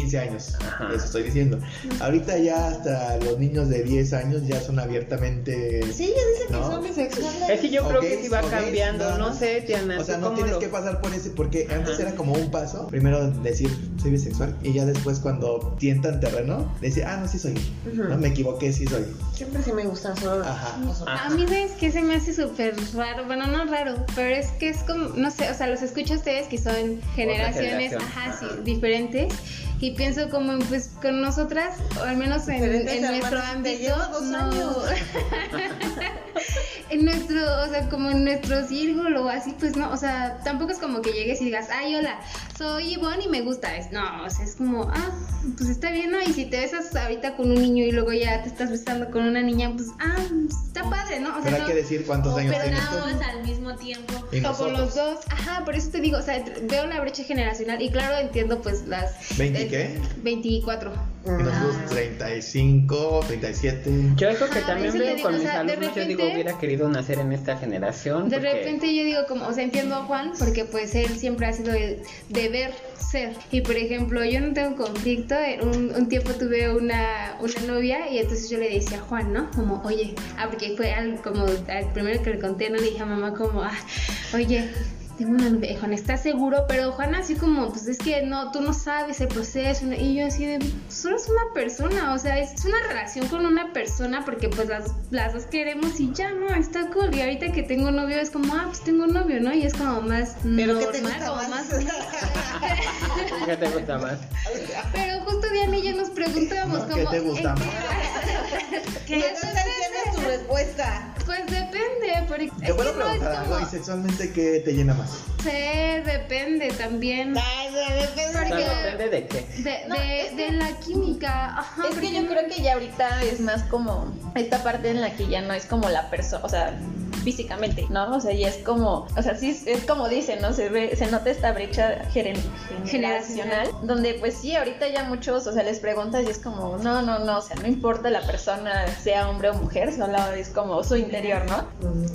15 años, Ajá. eso estoy diciendo. Ahorita ya hasta los niños de 10 años ya son abiertamente Sí, ella dice que ¿No? son bisexuales. Es que yo creo que sí va cambiando, nada no más. sé, Tiana. O sea, ¿tú no tienes lo- que pasar por ese, porque antes Ajá. era como un paso. Primero decir, soy bisexual. Y ya después, cuando tientan terreno, decir, ah, no, sí soy. No me equivoqué, sí soy. Siempre sí me gustan solo los. A mí, ¿sabes qué? Se me hace súper raro. Bueno, no raro, pero es que es como, no sé, o sea, los escucho a ustedes que son generaciones, ajá, sí, diferentes. Y pienso como, pues, con nosotras, o al menos en, en nuestro te ámbito, llevo dos no... años. (laughs) (laughs) en nuestro, o sea, como en nuestro círculo o así, pues no, o sea, tampoco es como que llegues y digas, ay, hola, soy Ivonne y me gusta. Es, no, o sea, es como, ah, pues está bien, ¿no? Y si te besas ahorita con un niño y luego ya te estás besando con una niña, pues, ah, está padre, ¿no? O sea, Pero hay no- que decir cuántos años tienes tú. perdamos al mismo tiempo. Y o nosotros. los dos, ajá, por eso te digo, o sea, veo la brecha generacional y claro, entiendo pues las... ¿20 eh, qué? 24. Y nosotros 35, 37. Yo eso que Ajá, también veo con o mis sea, alumnos, yo digo, repente- hubiera querido nacer en esta generación. De porque- repente yo digo como, o sea, entiendo a Juan porque pues él siempre ha sido el deber ser. Y por ejemplo, yo no tengo conflicto, eh, un, un tiempo tuve una, una novia y entonces yo le decía a Juan, ¿no? Como, oye, ah, porque fue al, como al primero que le conté, no le dije a mamá como, ah, oye, tengo una novia, Juan, ¿estás seguro? Pero Juan así como, pues es que no, tú no sabes el proceso. Y yo así de, solo es una persona, o sea, es una relación con una persona porque pues las, las dos queremos y ya, ¿no? Está cool. Y ahorita que tengo novio es como, ah, pues tengo novio, ¿no? Y es como más Pero normal, ¿qué te gusta como más? (laughs) ¿Qué te gusta más? Pero justo Diana y yo nos preguntábamos ¿No? como... ¿Qué te gusta ¿en más? (laughs) qué- tienes tu respuesta. Pues depende, porque... Te puedo es preguntar algo como- y sexualmente qué te llena más. Sí, depende también. Ay, depende. Porque- de qué. De, No, de, es que- de la química, ajá. Es que yo no- creo que ya ahorita es más como esta parte en la que ya no es como la persona, o sea, físicamente, ¿no? O sea, ya es como, o sea, sí es, como dicen, ¿no? Se ve, se nota esta brecha generacional, donde pues sí, ahorita ya muchos, o sea, les preguntas y es como, no, no, no, o sea, no importa la persona, sea hombre o mujer, solo es como su interior, ¿no?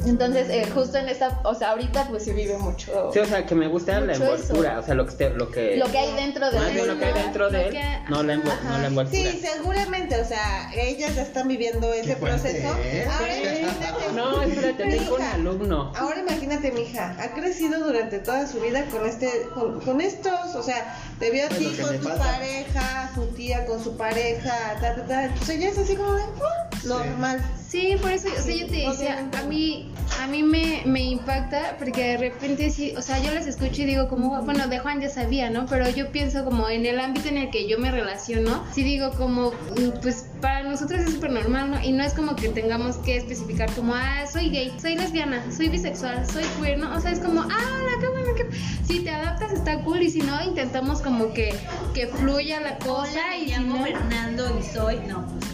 Entonces, eh, justo en esta, o sea, ahorita pues se vive mucho Sí, o sea, que me gusta la envoltura, eso. o sea, lo que, esté- lo que, lo que hay dentro de bien lo que hay dentro de él, que- no la, envol- no la envoltura. Sí, seguramente, o sea, ellas están viviendo ese proceso. ¿eh? Ahora. No, espérate, un Hija, alumno. Ahora imagínate, mi hija, ha crecido durante toda su vida con este, con, con estos, o sea, te vio a ti con tu pasa. pareja, su tía con su pareja, ta, ta, ta. Ella es así como de, "Ah, normal. Sí, por eso, o sea, yo te decía, a mí, a mí me, me impacta porque de repente sí, o sea, yo las escucho y digo como, bueno, de Juan ya sabía, ¿no? Pero yo pienso como en el ámbito en el que yo me relaciono, sí digo como, mm, pues para nosotros es súper normal, ¿no? Y no es como que tengamos que especificar como, ah, soy gay, soy lesbiana, soy bisexual, soy queer, ¿no? O sea, es como, ah, qué bueno, que... Si te adaptas está cool y si no, intentamos como que, que fluya la cosa Hola, y me si llamo no... Fernando y soy. No, pues no.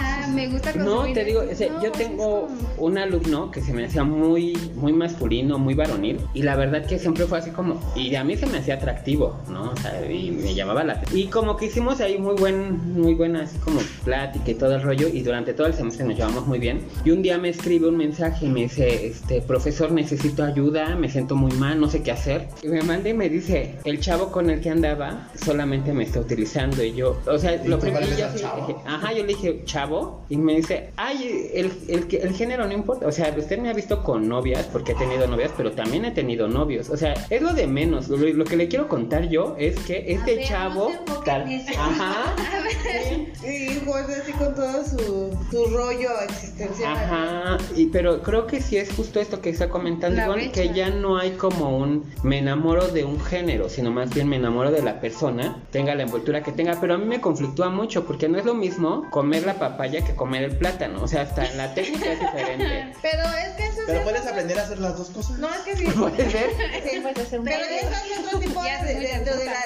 Ajá, me gusta No, te digo, o sea, No, yo tengo como- un alumno que se me hacía muy, muy masculino, muy varonil, y la verdad que siempre fue así como, y a mí se me hacía atractivo, ¿no? O sea, y me llamaba la Y como que hicimos ahí muy buen, muy buena así como plática y todo el rollo, y durante todo el semestre nos llevamos muy bien. Y un día me escribe un mensaje y me dice, este, profesor, necesito ayuda, me siento muy mal, no sé qué hacer. Y me manda y me dice, el chavo con el que andaba solamente me está utilizando, y yo, o sea, ¿Y lo primero yo dije, Ajá, yo le dije, chavo, y me dice, ay, el, el, género no importa. O sea, usted me ha visto con novias, porque he tenido novias, pero también he tenido novios. O sea, es lo de menos. Lo, lo que le quiero contar yo es que este ver, chavo. no tal- en eso. ajá. (laughs) Y pues así con todo su, su rollo existencial. Ajá, y pero creo que sí es justo esto que está comentando Ivonne, que ya no hay como un me enamoro de un género, sino más bien me enamoro de la persona, tenga la envoltura que tenga, pero a mí me conflictúa mucho porque no es lo mismo comer la papaya que comer el plátano, o sea, hasta en la técnica es diferente. (laughs) Pero es que eso Pero es puedes otro- aprender a hacer las dos cosas. No, es que sí. (laughs) ¿Puedes ver? Sí, Puedes hacer un Pero eso es otro tipo de, Ya de, de- de la,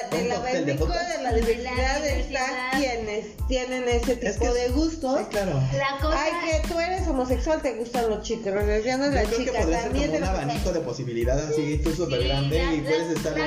de la diversidad está quienes tienen ese Es tipo que- de gustos. Sí, claro. La cosa Ay, que tú eres homosexual, te gustan los chicos, Yo las creo que chicas. podría ser También como un abanico de posibilidades así, tú súper Sí, grande la- y puedes estar la-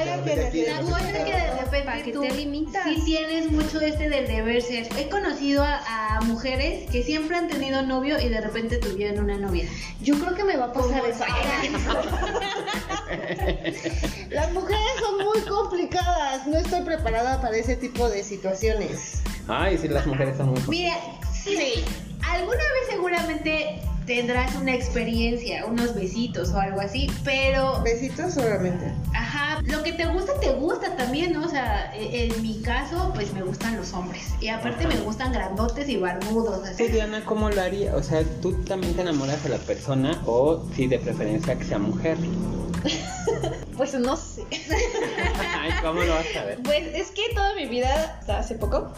cosa es que de repente ¿Para qué tú te limitas? sí tienes mucho este del deber ser. He conocido a, a mujeres que siempre han tenido novio y de repente tuvieron una novia. Yo creo que me va a pasar eso. (laughs) Las mujeres son muy complicadas, no estoy preparada para ese tipo de situaciones. Ay, sí, las mujeres son muy... Mira, sí, alguna vez seguramente tendrás una experiencia, unos besitos o algo así, pero Besitos solamente. Ajá, lo que te gusta, te gusta también, ¿no? O sea, e- en mi caso, pues me gustan los hombres. Y aparte me gustan grandotes y barbudos. así. Tú, Diana, ¿cómo lo haría? O sea, ¿tú también te enamoras de la persona o sí de preferencia que sea mujer? (laughs) Pues no sé. Ay, ¿cómo lo vas a ver? Pues es que toda mi vida, hasta hace poco,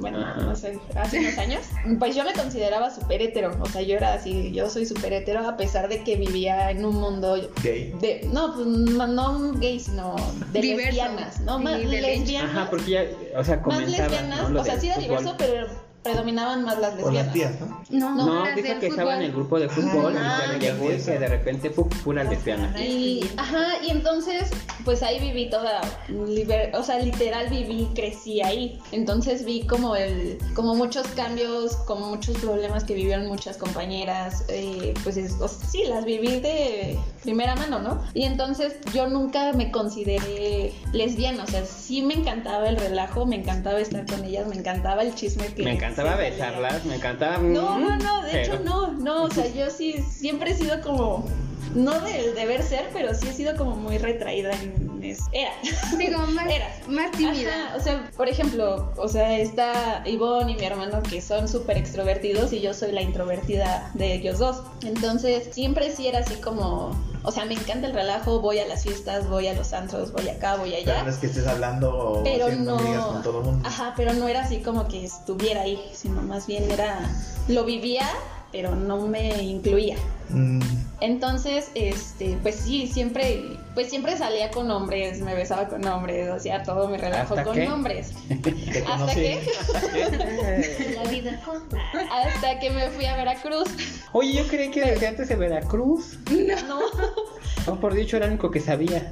bueno, Ajá. no sé, hace unos años, pues yo me consideraba súper hetero. O sea, yo era así, yo soy súper hetero a pesar de que vivía en un mundo Gay. de, no, pues no, gay, sino de Diverso. lesbianas, ¿no? Más lesbianas. Ajá, porque ya, o sea, más lesbianas, o sea, sí era fútbol. diverso, pero predominaban más las O las lesbianas. tías, ¿no? No, No, las dijo que estaba en el fútbol. grupo de fútbol Ah, y que llegó y que de repente fue pura lesbiana. Y, ajá, y entonces, pues ahí viví toda, liber- o sea, literal viví, crecí ahí. Entonces vi como el, como muchos cambios, como muchos problemas que vivieron muchas compañeras, eh, pues es- o sea, sí, las viví de primera mano, ¿no? Y entonces yo nunca me consideré lesbiana, o sea, sí me encantaba el relajo, me encantaba estar con ellas, me encantaba el chisme que... Me encantaba salía. besarlas, me encantaba... No, no, no, de hecho no, no, o sea, yo sí siempre he sido como, no del deber ser, pero sí he sido como muy retraída en Era. Como (laughs) más, Era. más tímida. Ajá, o sea, por ejemplo, o sea, está Ivonne y mi hermano que son súper extrovertidos y yo soy la introvertida de ellos dos. Entonces, siempre sí era así como, o sea, me encanta el relajo, voy a las fiestas, voy a los antros, voy acá, voy Pero allá. no es que estés hablando o Pero no, con todo el mundo. ajá, pero no era así como que estuviera ahí, sino más bien era, lo vivía, pero no me incluía. Mm, Entonces, este, pues sí, siempre, pues siempre salía con hombres, me besaba con hombres, hacía todo mi relajo ¿Hasta con qué? hombres. (laughs) ¿Hasta qué? La vida. Hasta que me fui a Veracruz. Oye, yo creí que desde antes de Veracruz. No. Oh, por dicho, era el único que sabía.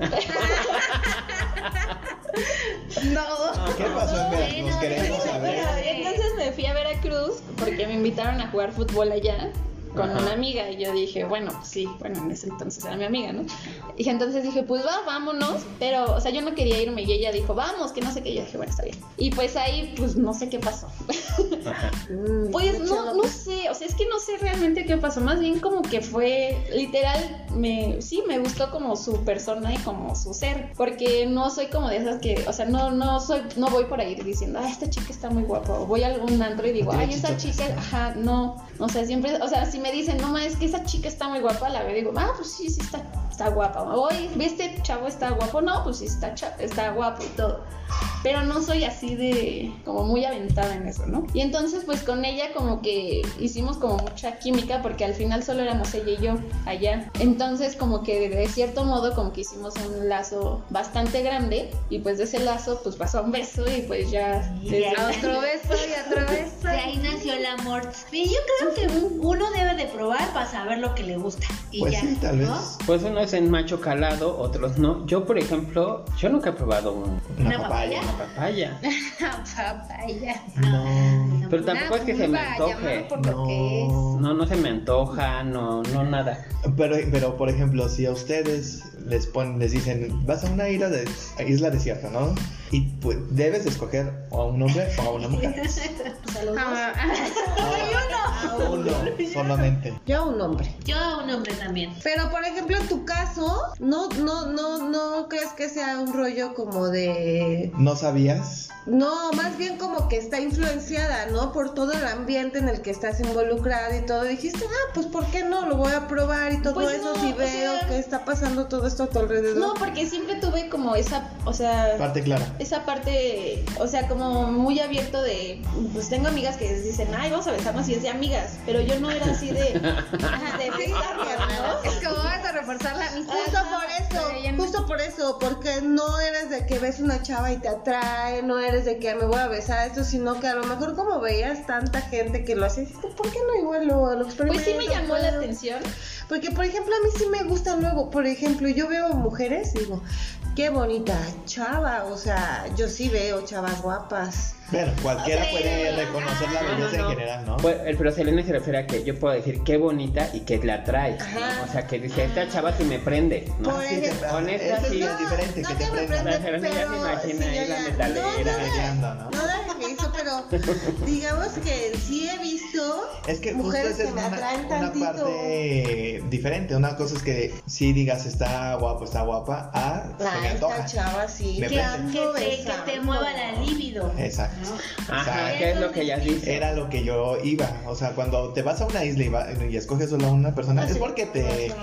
No. ¿Qué pasó en Veracruz? Queremos saber. Entonces me fui a Veracruz porque me invitaron a jugar fútbol allá con Ajá. una amiga y yo dije, bueno, pues sí, bueno, en ese entonces era mi amiga, ¿no? Y entonces dije, pues va, vámonos, pero, o sea, yo no quería irme y ella dijo, vamos, que no sé qué, y yo dije, bueno, está bien. Y pues ahí, pues no sé qué pasó. Mm, Pues no, no sé, o sea, es que no sé realmente qué pasó, más bien como que fue, literal, me, sí, me gustó como su persona y como su ser, porque no soy como de esas que, o sea, no, no soy, no voy por ahí diciendo, ah, esta chica está muy guapa, o voy a algún antro y digo, ay, esta chica, ajá, no, o sea, siempre, o sea, si me dicen, no, ma, es que esa chica está muy guapa, la veo digo, ah, pues sí, sí está, está guapa, oye, ¿este chavo está guapo? No, pues sí, está, está guapo y todo. pero no soy así de como muy aventada en eso, ¿no? Y entonces pues con ella como que hicimos como mucha química porque al final solo éramos ella y yo allá. Entonces como que de cierto modo como que hicimos un lazo bastante grande y pues de ese lazo pues pasó un beso y pues ya... Y desde- otro beso y otro (laughs) beso. De ahí nació el amor. Y yo creo que un- uno debe de probar para saber lo que le gusta. Y Pues ya, sí, tal ¿no? vez. Pues uno es en macho calado, otros no. Yo, por ejemplo, yo nunca he probado un- Una, ¿Una papaya. una papaya. (laughs) Papaya. No. Pero tampoco es que se me antoje. vulva, llámalo por lo que es. No. No, no se me antoja, no, no nada. Pero, pero por ejemplo, si a ustedes les ponen, les dicen, vas a una isla, de, isla desierta, ¿no? Y pues debes escoger o a un hombre o a una mujer. (laughs) a los dos. Ah, (laughs) A uno, solamente. Yo a un hombre. Yo a un hombre también. Pero por ejemplo, en tu caso, no, no, no, no crees que sea un rollo como de ¿No sabías? No, más bien como que está influenciada, ¿no? Por todo el ambiente en el que estás involucrada y todo. Dijiste, ah, pues ¿por qué no? Lo voy a probar y todo Pues eso no, si o veo sea- que está pasando todo a tu alrededor. No, porque siempre tuve como esa, o sea, Parte clara. esa parte, o sea, como muy abierto de, pues tengo amigas que dicen, ay, vamos a besarnos y es de amigas, pero yo no era así de, (laughs) ajá, de besarnos, ¿no? Es como vas a reforzar la amistad. Justo por eso, no- justo por eso, porque no eres de que ves una chava y te atrae, no eres de que me voy a besar a esto, sino que a lo mejor como veías tanta gente que lo hacía, dijiste, ¿por qué no igual lo, lo Pues sí me llamó la puedo?" atención. Porque, por ejemplo, a mí sí me gusta luego, por ejemplo, yo veo mujeres y digo, qué bonita chava, o sea, yo sí veo chavas guapas. Bueno, cualquiera Sí, puede reconocer la no, belleza no. en general, ¿no? Pues, el- pero Selena se refiere a que yo puedo decir qué bonita y que la atrae. ¿no? Ajá. O sea, que dice, esta chava sí me prende. ¿no? Por Sí, te- honesta, sí. es diferente, no que que te me prende, Pero ya se pero imagina sí, ahí la metalera. No, no, no de eso, pero (laughs) digamos que sí he visto Es que justo mujeres que es me una, atraen una tantito. parte diferente. Una cosa es que si digas está guapo, está guapa, ah, se Ah, me esta chava sí, Me que Que te, que mueva la libido. Exacto. Ajá. ¿qué es lo que ellas dicen? Era lo que yo iba. O sea, cuando te vas a una isla y, va- y escoges solo a una persona, Ah, es sí, porque te, no,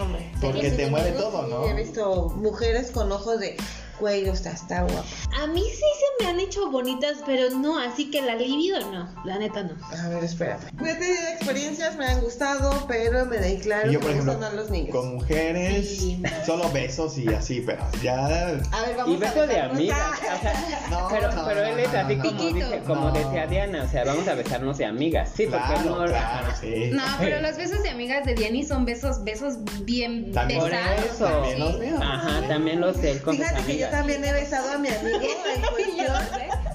porque Sí, te mueve todo, ¿no? He visto mujeres con ojos de, güey, o sea, está guapa. A mí sí me han hecho bonitas, pero no, así que la libido no, la neta no. A ver, espérame. He tenido experiencias, me han gustado, pero me declaro Y yo, que por me ejemplo, gustan a los niños. con mujeres, Sí. solo besos y así, pero ya. A ver, vamos Y beso a de amigas. O sea, (laughs) No, pero, no, pero él es así no, como, dice, decía Diana, o sea, vamos a besarnos de amigas. Sí, porque no. claro, sí. No, pero los besos de amigas de Diani son besos, besos bien También Por besados. eso. También los veo. Ajá, también los de él con sus Fíjate que yo también he besado a mi amigo (laughs)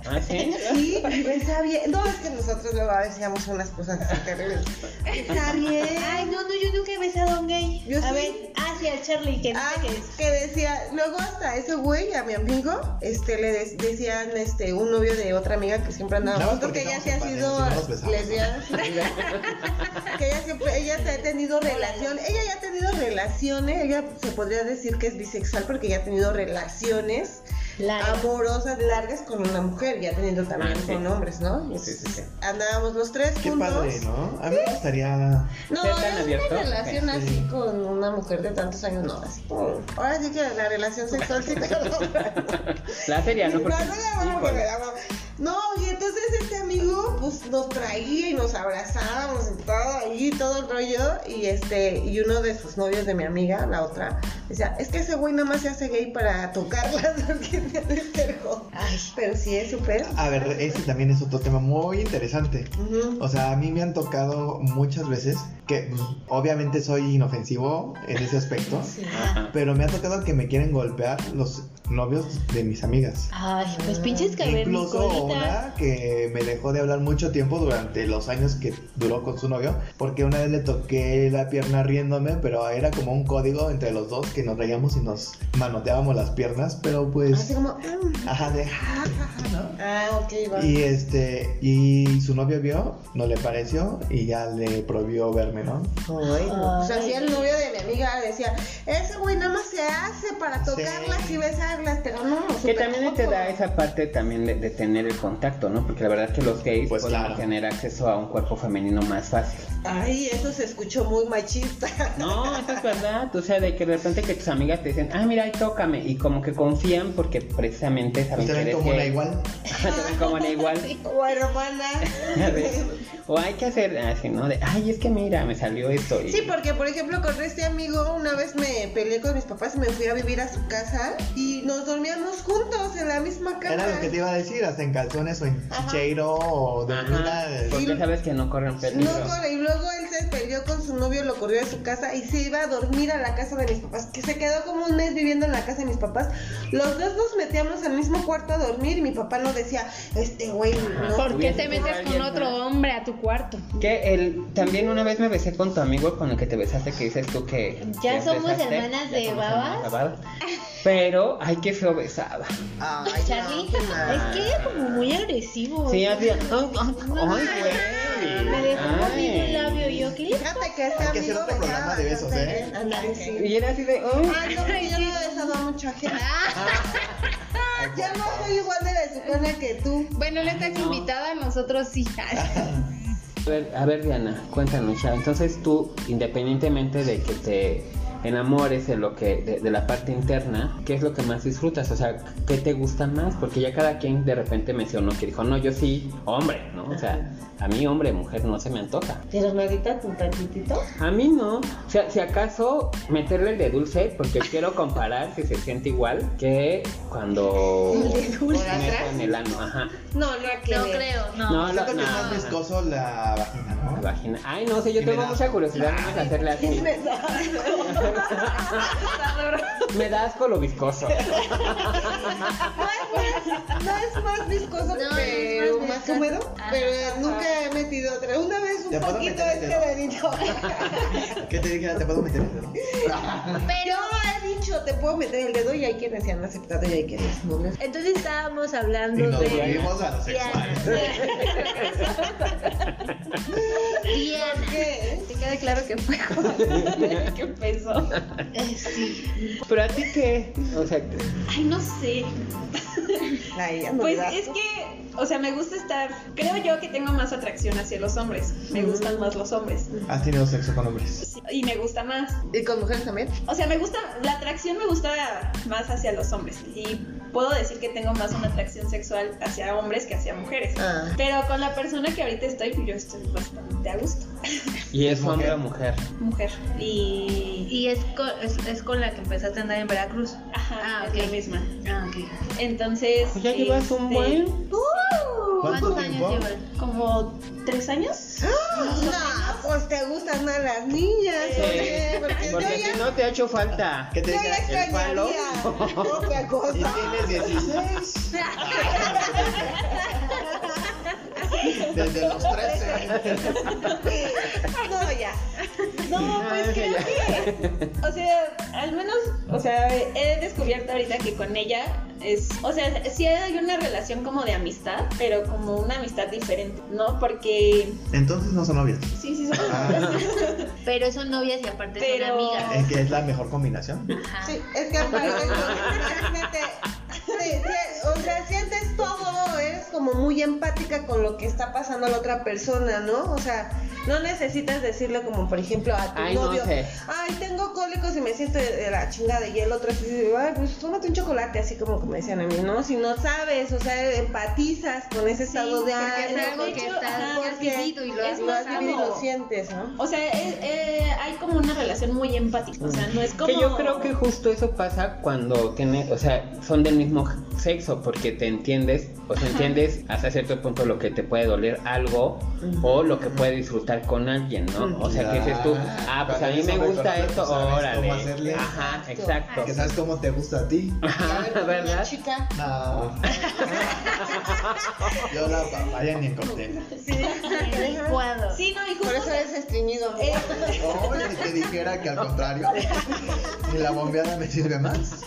¿Ah, sí? Sí, besa bien. No, es que nosotros luego decíamos unas cosas así terribles. Besa (laughs) bien. Ay, no, no, yo nunca he besado a un gay. Yo a sí. ver, ah, sí, al Charlie, que Ah, que es. que decía, luego hasta ese güey, a mi amigo, este, le decían, este, un novio de otra amiga que siempre andaba Nada más junto, que porque ella sí ha sido no lesbiana. (laughs) que ella siempre, ella se ha tenido relación, ella ya ha tenido relaciones, ella se podría decir que es bisexual porque ya ha tenido relaciones Largas. amorosas largas con una mujer, ya ha tenido también Ah, sí. con hombres, ¿no? Sí, sí, sí. Andábamos los tres Qué juntos. padre, ¿no? A mí me gustaría. No, ¿Ser tan abierto? una relación Ok. así con una mujer de tantos años, no, así como... Ahora sí que la relación sexual sí (laughs) te La serie, ¿no? Porque, No, no, no, no, porque me daba- No, y entonces este amigo pues nos traía y nos abrazábamos y todo ahí, todo el rollo y este, y uno de sus novios de mi amiga, la otra, decía, es que ese güey nada más se hace gay para tocarlas (laughs) porque tiene cerco. Ay, pero sí es súper. A ver, ese también es otro tema muy interesante. O sea, a mí me han tocado muchas veces que pues, obviamente soy inofensivo en ese aspecto, pero me ha tocado que me quieren golpear los novios de mis amigas. Ay, pues pinches Incluso cavernicolitas. Una que me dejó de hablar mucho tiempo durante los años que duró con su novio, porque una vez le toqué la pierna riéndome, pero era como un código entre los dos que nos reíamos y nos manoteábamos las piernas, pero pues, Así como... mm. ajá, de ¿no? Ah, ok, va. Y este, y su novio vio, no le pareció y ya le prohibió verme, ¿no? Ay, no. O sea, sí, el novio de mi amiga decía, ese güey nada más se hace para tocarlas Sí. y besarlas, pero no, Que también te da esa parte también de, de tener el contacto, ¿no? Porque la verdad que los gays Pues pueden claro. tener acceso a un cuerpo femenino más fácil. Ay, eso se escuchó muy machista. (laughs) No, eso es verdad. O sea, de que de repente que tus amigas te dicen, ah, mira, ahí tócame. Y como que confían porque precisamente saben Pues te que ven como gay. igual. te ven como una igual. (laughs) O hermana. (laughs) o hay que hacer así, ¿no? De, ay, es que mira, me salió esto. Y... Sí, porque por ejemplo con este amigo una vez me peleé con mis papás y me fui a vivir a su casa y nos dormíamos juntos en la misma cama. Era lo que te iba a decir, hasta en calzones o en chicheiro o de Ajá, una. porque sabes que no corren peligro. No, corre, y luego él se peleó con su novio, lo corrió de su casa y se iba a dormir a la casa de mis papás, que se quedó como un mes viviendo en la casa de mis papás. Los dos nos metíamos al mismo cuarto a dormir y mi papá nos decía, este güey, no. ¿Por qué te metes con otro hombre a tu cuarto? Que el, también una vez me besé con tu amigo con el que te besaste, que dices tú que. Ya somos besaste. hermanas de babas. (laughs) Pero, ay, qué feo besaba. Ay, no, Charlie, mal. es que era como muy agresivo. Sí, así. Ay, güey. Me dejó mordiendo el labio y yo, ¿qué le Fíjate que este que hacer otro programa de besos, ¿eh? bien. Ándale, sí. Y era así de. ay. Ay, no, porque yo no he besado a mucha gente. Ya no soy igual de besucona que tú. Bueno, no estás invitada, nosotros sí. A ver, a ver, Diana, cuéntanos ya. Entonces tú, independientemente de que te enamores de lo que de, de la parte interna, ¿qué es lo que más disfrutas? O sea, ¿qué te gusta más? Porque ya cada quien de repente mencionó que dijo, no, yo sí, hombre, ¿no? O sea, a mí hombre, mujer no se me antoja. ¿Pero Marita, tu tantitito? A mí no. O sea, si acaso meterle el de dulce, porque quiero comparar si se siente igual que cuando ¿El de dulce? En el ano. Ajá. No, no creo. No creo, no. No, que es no, más no. viscoso la vagina, La ¿no? vagina. Ay, no sé, yo me tengo da- mucha curiosidad nada más de hacerle así. Me da asco lo viscoso. No es más, no es más viscoso No, que es más más húmedo, Ajá. pero nunca he metido otra. Una vez un ¿Te poquito este dedo? dedito. (laughs) ¿Qué te dijera? ¿Te puedo meter el dedo? Pero he dicho, te puedo meter el dedo y hay quienes se han aceptado y hay quienes no. Entonces estábamos Y hablando nos de volvimos a lo sexual. (laughs) Diana. ¿Qué? Que quede claro que fue Juan el que empezó. (laughs) Eh, sí. Pero a ti qué? O sea, Ay, no sé. No Pues es que, o sea, me gusta estar. Creo yo que tengo más atracción hacia los hombres. Me gustan más los hombres. ¿Has tenido sexo con hombres? Sí, Y me gusta más. ¿Y con mujeres también? O sea, me gusta. La atracción me gusta más hacia los hombres. Y puedo decir que tengo más una atracción sexual hacia hombres que hacia mujeres. Ah. Pero con la persona que ahorita estoy, yo estoy bastante a gusto. ¿y es Mujer. hombre o mujer? Mujer. Y. Y es con, es, es con la que empezaste a andar en Veracruz. Ajá, Ah, es ok. la misma. Ah, ok. Entonces. Pues ya llevas un este, buen. ¡Uh! ¿Cuánto ¿Cuántos años llevan? Como tres años. No, pues te gustan más las niñas, oye, porque, Porque yo ya, si no te ha hecho falta. ¿Qué te ya ¿El palo? extrañaría (laughs) otra ¿Y cosa. Tienes 16? Desde los 13. No, ya. No, pues creo que. O sea, al menos, o sea, he descubierto ahorita que con ella es. O sea, sí hay una relación como de amistad, pero como una amistad diferente, ¿no? Porque. Entonces no son novias. Sí, sí, son Ah, Pero son novias y aparte Pero- son amigas. es que es la mejor combinación. Ajá. Sí, es que aparte, imagínate, sí, sí, o sea, sientes todo, eres como muy empática con lo que está pasando a la otra persona, ¿no? O sea, no necesitas decirle como, por ejemplo, a tu Ay, no novio, sé. ay, tengo cólicos y me siento de, la chingada, y el otro así, ay, pues tómate un chocolate, así como que me decían a mí, ¿no? Si no sabes, o sea, empatizas con ese estado de porque es ánimo, algo de que estás, porque vivido y lo es has lo has más vivido lo sientes, ¿no? O sea, es- eh, hay como una relación muy empática. O sea, no es como. Que yo creo que justo eso pasa cuando tiene, o sea, son del mismo sexo, porque te entiendes, o sea, entiendes hasta cierto punto lo que te puede doler algo o lo que puede disfrutar con alguien, ¿no? O sea, que dices tú, ah, pues a mí me gusta esto, pues, sabes órale. cómo hacerle. Ajá, exacto. Que sabes cómo te gusta a ti. Ajá, ¿verdad? chica. No. (laughs) Yo la papaya ni en cóctel. Licuado. Sí, no, y justo. Por eso eres estreñido. eh, Oye, te dijera que al contrario, (laughs) ni la bombeada me sirve más.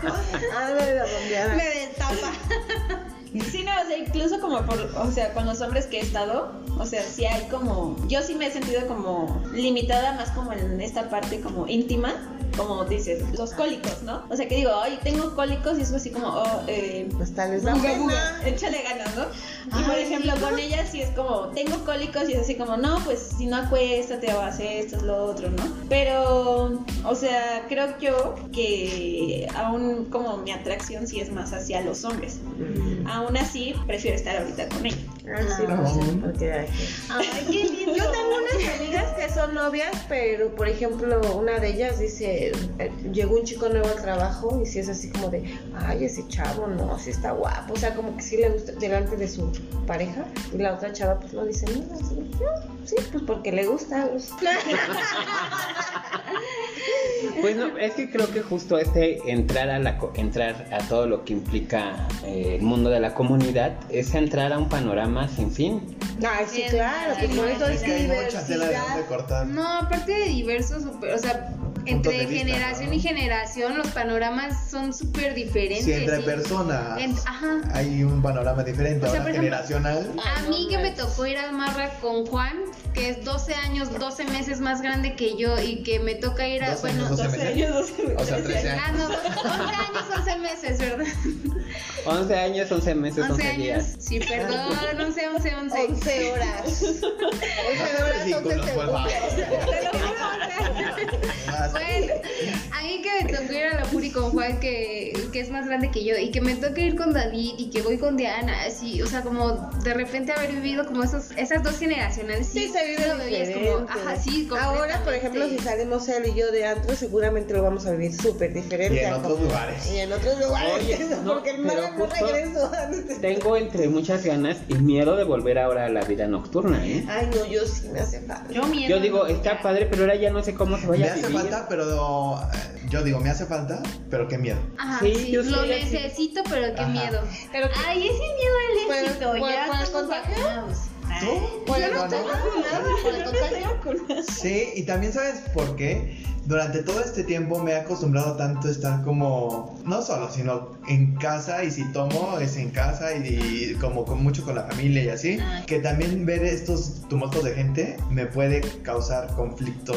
(laughs) Ah, no, la bombeada. Me destapa. (laughs) Sí, no, o sea, incluso como por, o sea, con los hombres que he estado, o sea, sí hay como, yo sí me he sentido como limitada más como en esta parte como íntima, como dices, los cólicos, ¿no? O sea, que digo, ay, tengo cólicos y es así como, oh, eh, Pues tal vez buga, buga, échale ganas, ¿no? Y por ejemplo, con ella sí es como, tengo cólicos y es así como, no, pues si no acuéstate o haces esto, es lo otro, ¿no? Pero, o sea, creo yo que aún como mi atracción sí es más hacia los hombres. Aún así, prefiero estar ahorita con ella. Ah, sí, pues sí, porque hay que- Ay, qué lindo. Yo tengo unas amigas que son novias, pero por ejemplo, una de ellas dice, eh, llegó un chico nuevo al trabajo y si es así como de, ay, ese chavo no, sí está guapo, o sea, como que sí le gusta delante de su pareja y la otra chava pues no dice nada, así, "No, sí, pues porque le gusta. (laughs) pues". No, es que creo que justo este entrar a la co- entrar a todo lo que implica eh, el mundo de la comunidad es entrar a un panorama sin fin. Ay, sí, Sí, claro, sí, por no, eso es que hay mucha tela de diversidad. dónde cortar. No, aparte de diversos, super- o sea, entre vista, generación ¿no? y generación los panoramas son súper diferentes. Si entre sí. personas En- ajá. hay un panorama diferente, O sea, ejemplo, generacional. A mí que me tocó ir a Marra con Juan, que es 12 años, 12 meses más grande que yo y que me toca ir a... 12 bueno, años, 12 12 meses. años, 12 O sea, 13 Ah, años. no, 11 años, 11 meses, ¿verdad? 11 años, 11 meses, 11, 11 años. días. Sí, perdón, 11, 11, 11. 11 horas. 11 horas, Sí, 11 con los segundos. Te lo juro. Bueno, a mí que me tocó ir a la Puri con Juan, que, que es más grande que yo, y que me toca ir con David y que voy con Diana, así, o sea, como de repente haber vivido como esos, esas dos generacionales. Sí, se vive diferente. como, ajá, sí, Ahora, por ejemplo, si salimos él y yo de antro, seguramente lo vamos a vivir súper diferente. Y en otros como- lugares. Y en otros lugares. Oye, (laughs) no, porque el pero mar no justo- regreso. Tengo entre muchas ganas y miedo de volver ahora a la vida nocturna, ¿eh? Ay, no, yo sí me hace falta. Yo miedo. Yo digo, no, está padre, pero ahora ya no sé cómo Me hace vivir. falta, pero eh, yo digo, me hace falta, pero qué miedo. Ajá, Sí, sí, yo lo necesito, pero qué Ajá. miedo. Pero que- Ay, ese miedo al ¿Por- éxito. ya estamos vacunados. Ay. ¿Tú? Por el Yo no tengo por el contagio. Sí, y también sabes por qué. Durante todo este tiempo me he acostumbrado tanto a estar como, no solo, sino en casa y si tomo es en casa y, como con mucho con la familia y así, Ah. que también ver estos tumultos de gente me puede causar conflicto.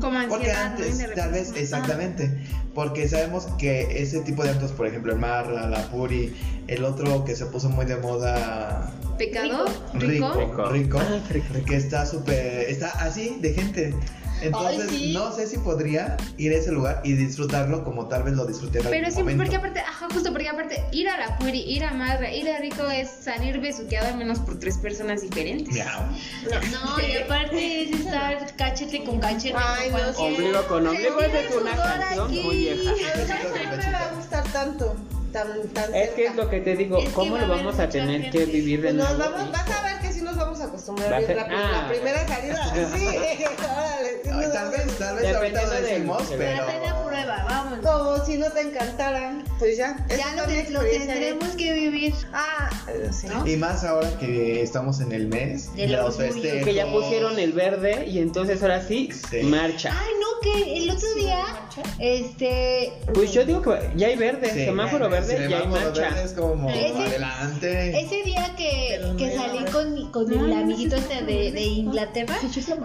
Como ansiedad, Porque ¿no? antes, repente tal vez, ah, exactamente, porque sabemos que ese tipo de actos, por ejemplo, el Marra, la Puri, el otro que se puso muy de moda, Pecado, rico, rico. Rico, Ah, rico, rico. que está súper, está así de gente. Entonces, Ay, sí. no sé si podría ir a ese lugar y disfrutarlo como tal vez lo disfruté en Pero siempre, momento. porque aparte, ajá, justo porque aparte, ir a la Puri, ir a Madra, ir a Rico es salir besuqueado al menos por tres personas diferentes. Miau. No, y aparte es estar cachete con cachete. Ay, con no, Ombligo con ombligo es una canción aquí. muy vieja. No me va a gustar tanto. Tan, tan Es que es lo que te digo, Es ¿cómo lo vamos a tener gente. que vivir de Pues nos nuevo? vamos, vas a ver que sí nos vamos a acostumbrar bien rápido. ah. La primera salida, (laughs) sí. Órale, sí Ay, tal vamos vez, tal vez ahorita lo decimos, pero... Prueba, vámonos. Como si no te encantara. Pues ya. Ya lo, te- lo tendremos que vivir. Ah, sí. ¿No? Y más ahora que estamos en el mes De los los orgullos. festejos. Que ya pusieron el verde y entonces ahora sí, Sí. marcha. Ay, no, que el otro día, este, Pues yo digo que ya hay verde, Sí, semáforo ya, verde, hay es como Ese- adelante. ese día que, que no, salí no. con, con el amiguito este de, de Inglaterra,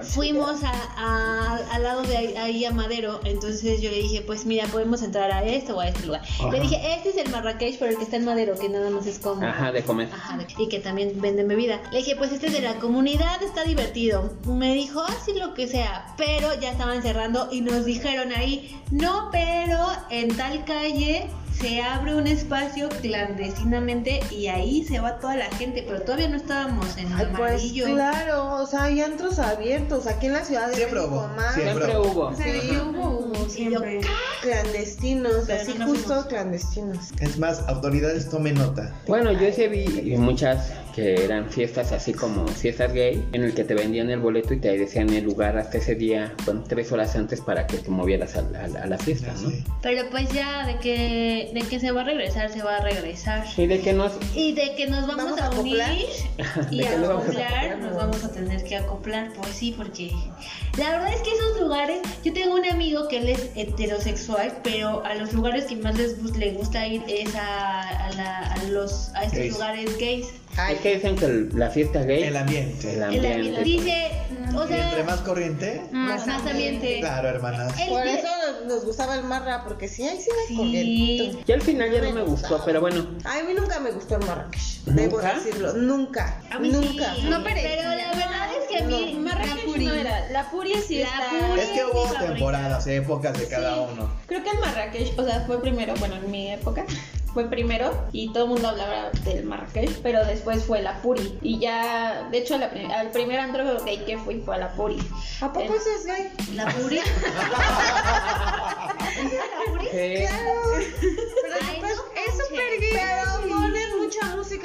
fuimos a, a- al lado de ahí, ahí a Madero, entonces yo le dije, pues mira, podemos entrar a este o a este lugar. Ajá. Le dije, este es el Marrakech, pero el que está en Madero, que nada más es como... Ajá, de comer. Ajá, de- y que también venden bebida. Le dije, pues este es de la comunidad, está divertido. Me dijo, así lo que sea, pero ya estaban cerrando y nos dijeron ahí, no, pero en tal calle se abre un espacio clandestinamente y ahí se va toda la gente, pero todavía no estábamos en Ay, pues amarillo. claro, o sea, hay antros abiertos aquí en la ciudad de Siempre México, hubo, más siempre Siempre hubo. O sea, Sí. sí, hubo, hubo, siempre. clandestinos, Pero así no justo fuimos. clandestinos. Es más, autoridades tomen nota. Bueno, yo sí vi muchas que eran fiestas así como fiestas gay, en el que te vendían el boleto y te decían el lugar hasta ese día, bueno, tres horas antes para que te movieras a, la- a la fiesta, ¿no? Sí. Pero pues ya de que, de que se va a regresar, se va a regresar. Y de que nos... Y de que nos vamos, ¿Vamos a, a unir acoplar? (laughs) y ¿De a vamos acoplar, nos vamos a tener que acoplar, pues sí, porque la verdad es que esos lugares, yo tengo un amigo que él es heterosexual sexual, pero a los lugares que más les, le gusta ir es a, a la- a los, a estos Gays. lugares gays. Es que dicen que el- la fiesta gay. El ambiente. El El- ambiente. dice, o Y entre más corriente, más, más ambiente. claro, hermanas. El- Por eso nos gustaba el marra, porque sí, ahí sí me Sí. corrientito. Y al final ya no me gustó, pero bueno. A mí nunca me gustó el Marrakech, debo ¿Nunca? decirlo, nunca, A mí nunca. sí. No parecía. Pero la verdad es que a mí No, Marrakech la no era. La Furia sí La está. Furia Es que hubo temporadas, épocas de cada Sí. uno. Creo que el Marrakech, o sea, fue primero, bueno, en mi época, fue primero y todo el mundo hablaba del Marrakech, pero después fue la Puri. Y ya, de hecho, la prim- al primer antro gay que fui fue a la Puri. ¿A poco ese es gay? La Puri. (laughs) ¿Qué? Pero Ay, pues, no es súper gay.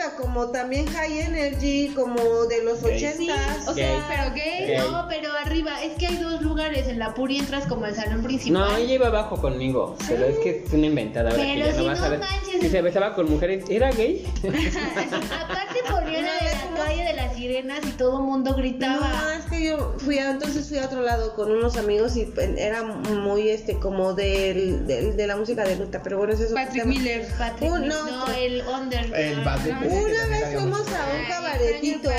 Música como también High Energy, como de los Gay. ochentas. O Gay. sea, Pero gay. Gay. No, pero arriba, es que hay dos lugares. En la Puri entras como al salón principal. No, ella iba abajo conmigo, pero es que es una inventada ahora que Pero no si vas no a ver. manches. Si se besaba con mujeres, ¿era gay? (laughs) (laughs) sirenas y todo el mundo No, gritaba. es que yo fui a, entonces fui a otro lado con unos amigos y pues, era muy este como del, del- de la música de luta, pero bueno, eso es otro Patrick. Miller. Patrick, Uh, no, no, el under. El Patrick Ah, Miller. Una vez fuimos a un cabaretito,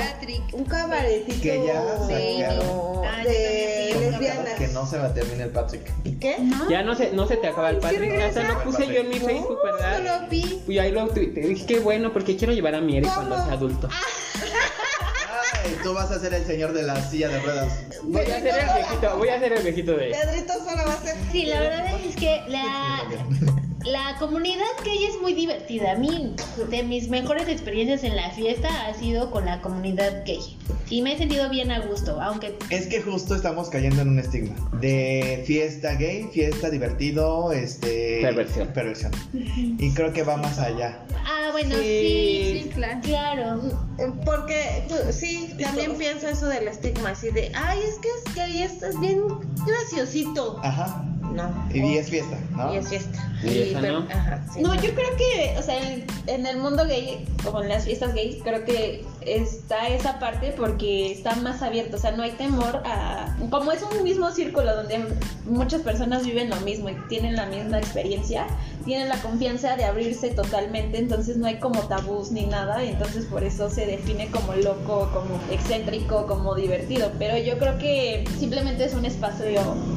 un cabaretito Que ya de, sacaron. Ah, yo de fui. lesbianas. Que no se va a terminar el Patrick. ¿Qué? Ya no se, no se te acaba el Patrick. Hasta lo puse yo en mi Facebook, No ¿verdad? lo vi. Y ahí lo tuiteé. Dije, qué bueno, porque quiero llevar a mi Eric cuando sea adulto. Ay, tú vas a ser el señor de la silla de ruedas. Voy a ser el viejito, voy a ser el viejito de. Pedrito solo va a ser. Sí, la verdad es que la, (laughs) la comunidad gay es muy divertida. A mí, de mis mejores experiencias en la fiesta ha sido con la comunidad gay. Y me he sentido bien a gusto, aunque Es que justo estamos cayendo en un estigma de fiesta gay, fiesta divertido, este Perversión. perversión. Y creo que va más allá. Ah, bueno, Sí. sí, Sí, claro. claro. Porque pues, sí, también pienso eso del estigma, así de, ay, es que es gay, es, es bien graciosito. Ajá. No. Y es fiesta, ¿no? Y es fiesta. Y esa per- no. Ajá, sí, No, yo creo que, o sea, en, en el mundo gay, como en las fiestas gays, creo que está esa parte porque está más abierto, o sea, no hay temor a... Como es un mismo círculo donde muchas personas viven lo mismo y tienen la misma experiencia, tienen la confianza de abrirse totalmente, entonces no hay como tabús ni nada, y entonces por eso se define como loco, como excéntrico, como divertido, pero yo creo que simplemente es un espacio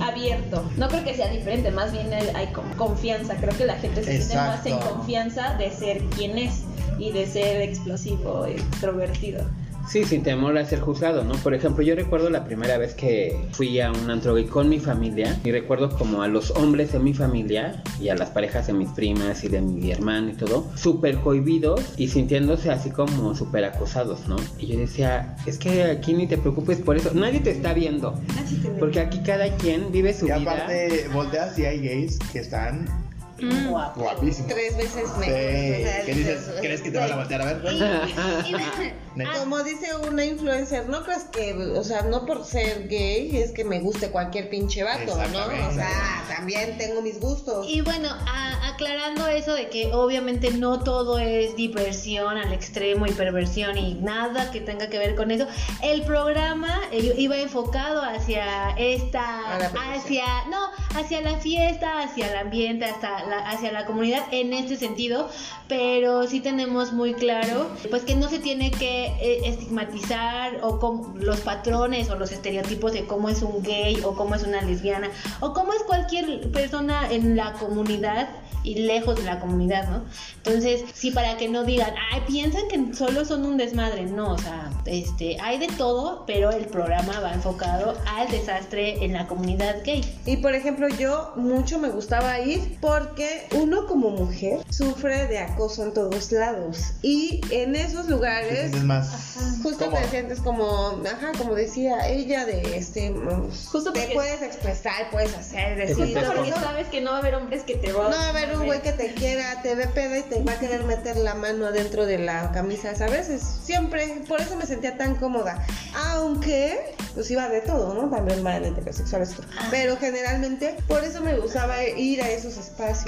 abierto, no creo que sea diferente, más bien hay confianza, creo que la gente se siente más en confianza de ser quien es y de ser explosivo, extrovertido. Sí, sin temor a ser juzgado, ¿no? Por ejemplo, yo recuerdo la primera vez que fui a un antro gay con mi familia y recuerdo como a los hombres de mi familia y a las parejas de mis primas y de mi hermano y todo, súper cohibidos y sintiéndose así como súper acosados, ¿no? Y yo decía, es que aquí ni te preocupes por eso, nadie te está viendo, porque aquí cada quien vive su Y vida. aparte, volteas y hay gays que están Mm. guapísimos. Tres veces Sí. mejor. o sea, ¿Qué dices? ¿Crees que te van a voltear a ver? Y- (laughs) Como dice una influencer, no crees que, o sea, no por ser gay es que me guste cualquier pinche vato, ¿no? O sea, también tengo mis gustos. Y bueno, a- aclarando eso de que obviamente no todo es diversión al extremo y perversión y nada que tenga que ver con eso, el programa eh, iba enfocado hacia esta, hacia, no, hacia la fiesta, hacia el ambiente, hasta la, hacia la comunidad en este sentido, pero sí tenemos muy claro, pues que no se tiene que eh, estigmatizar o com- los patrones o los estereotipos de cómo es un gay o cómo es una lesbiana o cómo es cualquier persona en la comunidad y lejos de la comunidad, ¿no? Entonces, sí, para que no digan, ay, piensan que solo son un desmadre, no, o sea, este, hay de todo, pero el programa va enfocado al desastre en la comunidad gay. Y por ejemplo, yo mucho me gustaba ir porque uno como mujer sufre de acoso en todos lados. Y en esos lugares más justo cómodo. te sientes como, ajá, como decía ella, de este, mm, Justo te porque- puedes expresar, puedes hacer, decir, todo, Porque ¿no? sabes que no va a haber hombres que te van No va a haber un güey que te quiera, te ve pedo y te va a querer meter la mano adentro de la camisa, ¿sabes? Es siempre, por eso me sentía tan cómoda. Aunque pues iba de todo, ¿no? También van heterosexuales. Pero generalmente, por eso me gustaba ir a esos espacios.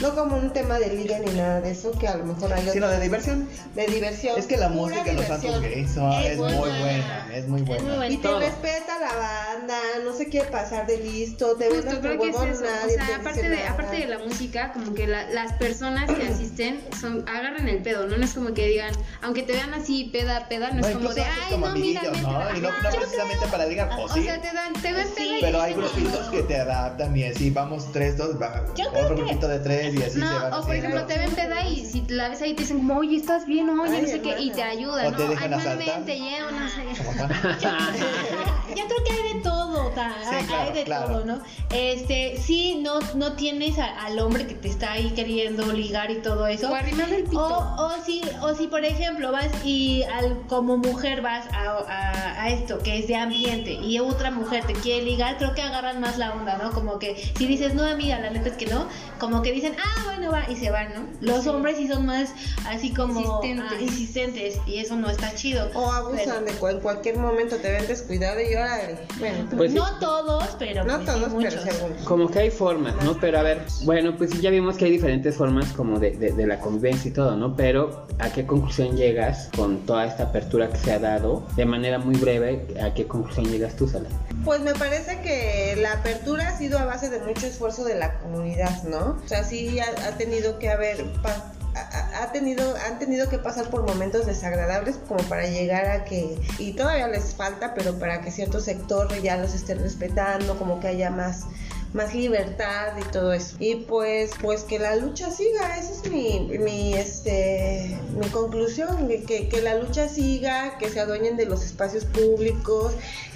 No como un tema de liga ni nada de eso, que a lo mejor hay Sino otro- de diversión. de diversión. Es que la música en los santos gays Es muy buena. es muy buena. Y te respeta la banda, no se quiere pasar de listo, te ven Justo, creo que es huevón, eso. O nadie te sea, aparte de, aparte de la música, como que la- las personas que asisten son agarran el pedo, ¿no? No es como que digan, aunque te vean así peda, peda, no, No, es como de, ay, como no, mira, ¿no? Y no, no precisamente para ligar, o O sí. sea, te dan, te ven peda y Pero hay grupitos que te adaptan y así vamos tres, dos, va, Yo creo que- de tres y así se van No, o por ejemplo, te ven peda y si la ves ahí te dicen como, oye, estás bien, oye, Ay, no sé qué, y te ayudan, O ¿no? te dejan Ay, asaltar. ven, te llevo, no sé. (laughs) Yo creo que hay de todo, ta- Sí, hay claro, de claro. todo, ¿no? Este, sí, no, no tienes a- al hombre que te está ahí queriendo ligar y todo eso. O el pito. O, o si, o si por ejemplo vas y al, como mujer vas a, a- a esto que es de ambiente y otra mujer te quiere ligar, creo que agarran más la onda, ¿no? Como que si dices, no amiga, la neta es que no, como que dicen, ah, bueno, va, y se van, ¿no? Los hombres sí son más así como Insistentes. ah, insistentes y eso no está chido. O abusan de cu- en cualquier momento, te ven descuidado y órale. Bueno, Pues sí. no todos, pero no pues todos, pero según. Como que hay formas, ¿no? Pero a ver, bueno, pues sí, ya vimos que hay diferentes formas como de, de- de la convivencia y todo, ¿no? Pero ¿a qué conclusión llegas con toda esta apertura que se ha dado? De manera muy breve, ¿a qué conclusión llegas tú, Sala? Pues me parece que la apertura ha sido a base de mucho esfuerzo de la comunidad, ¿no? O sea, sí ha, ha tenido que haber pa- ha, tenido han tenido que pasar por momentos desagradables como para llegar a que y todavía les falta, pero para que cierto sector ya los esté respetando, como que haya más más libertad y todo eso. Y pues, pues que la lucha siga, esa es mi, mi, este, mi conclusión, que, que la lucha siga, que se adueñen de los espacios públicos,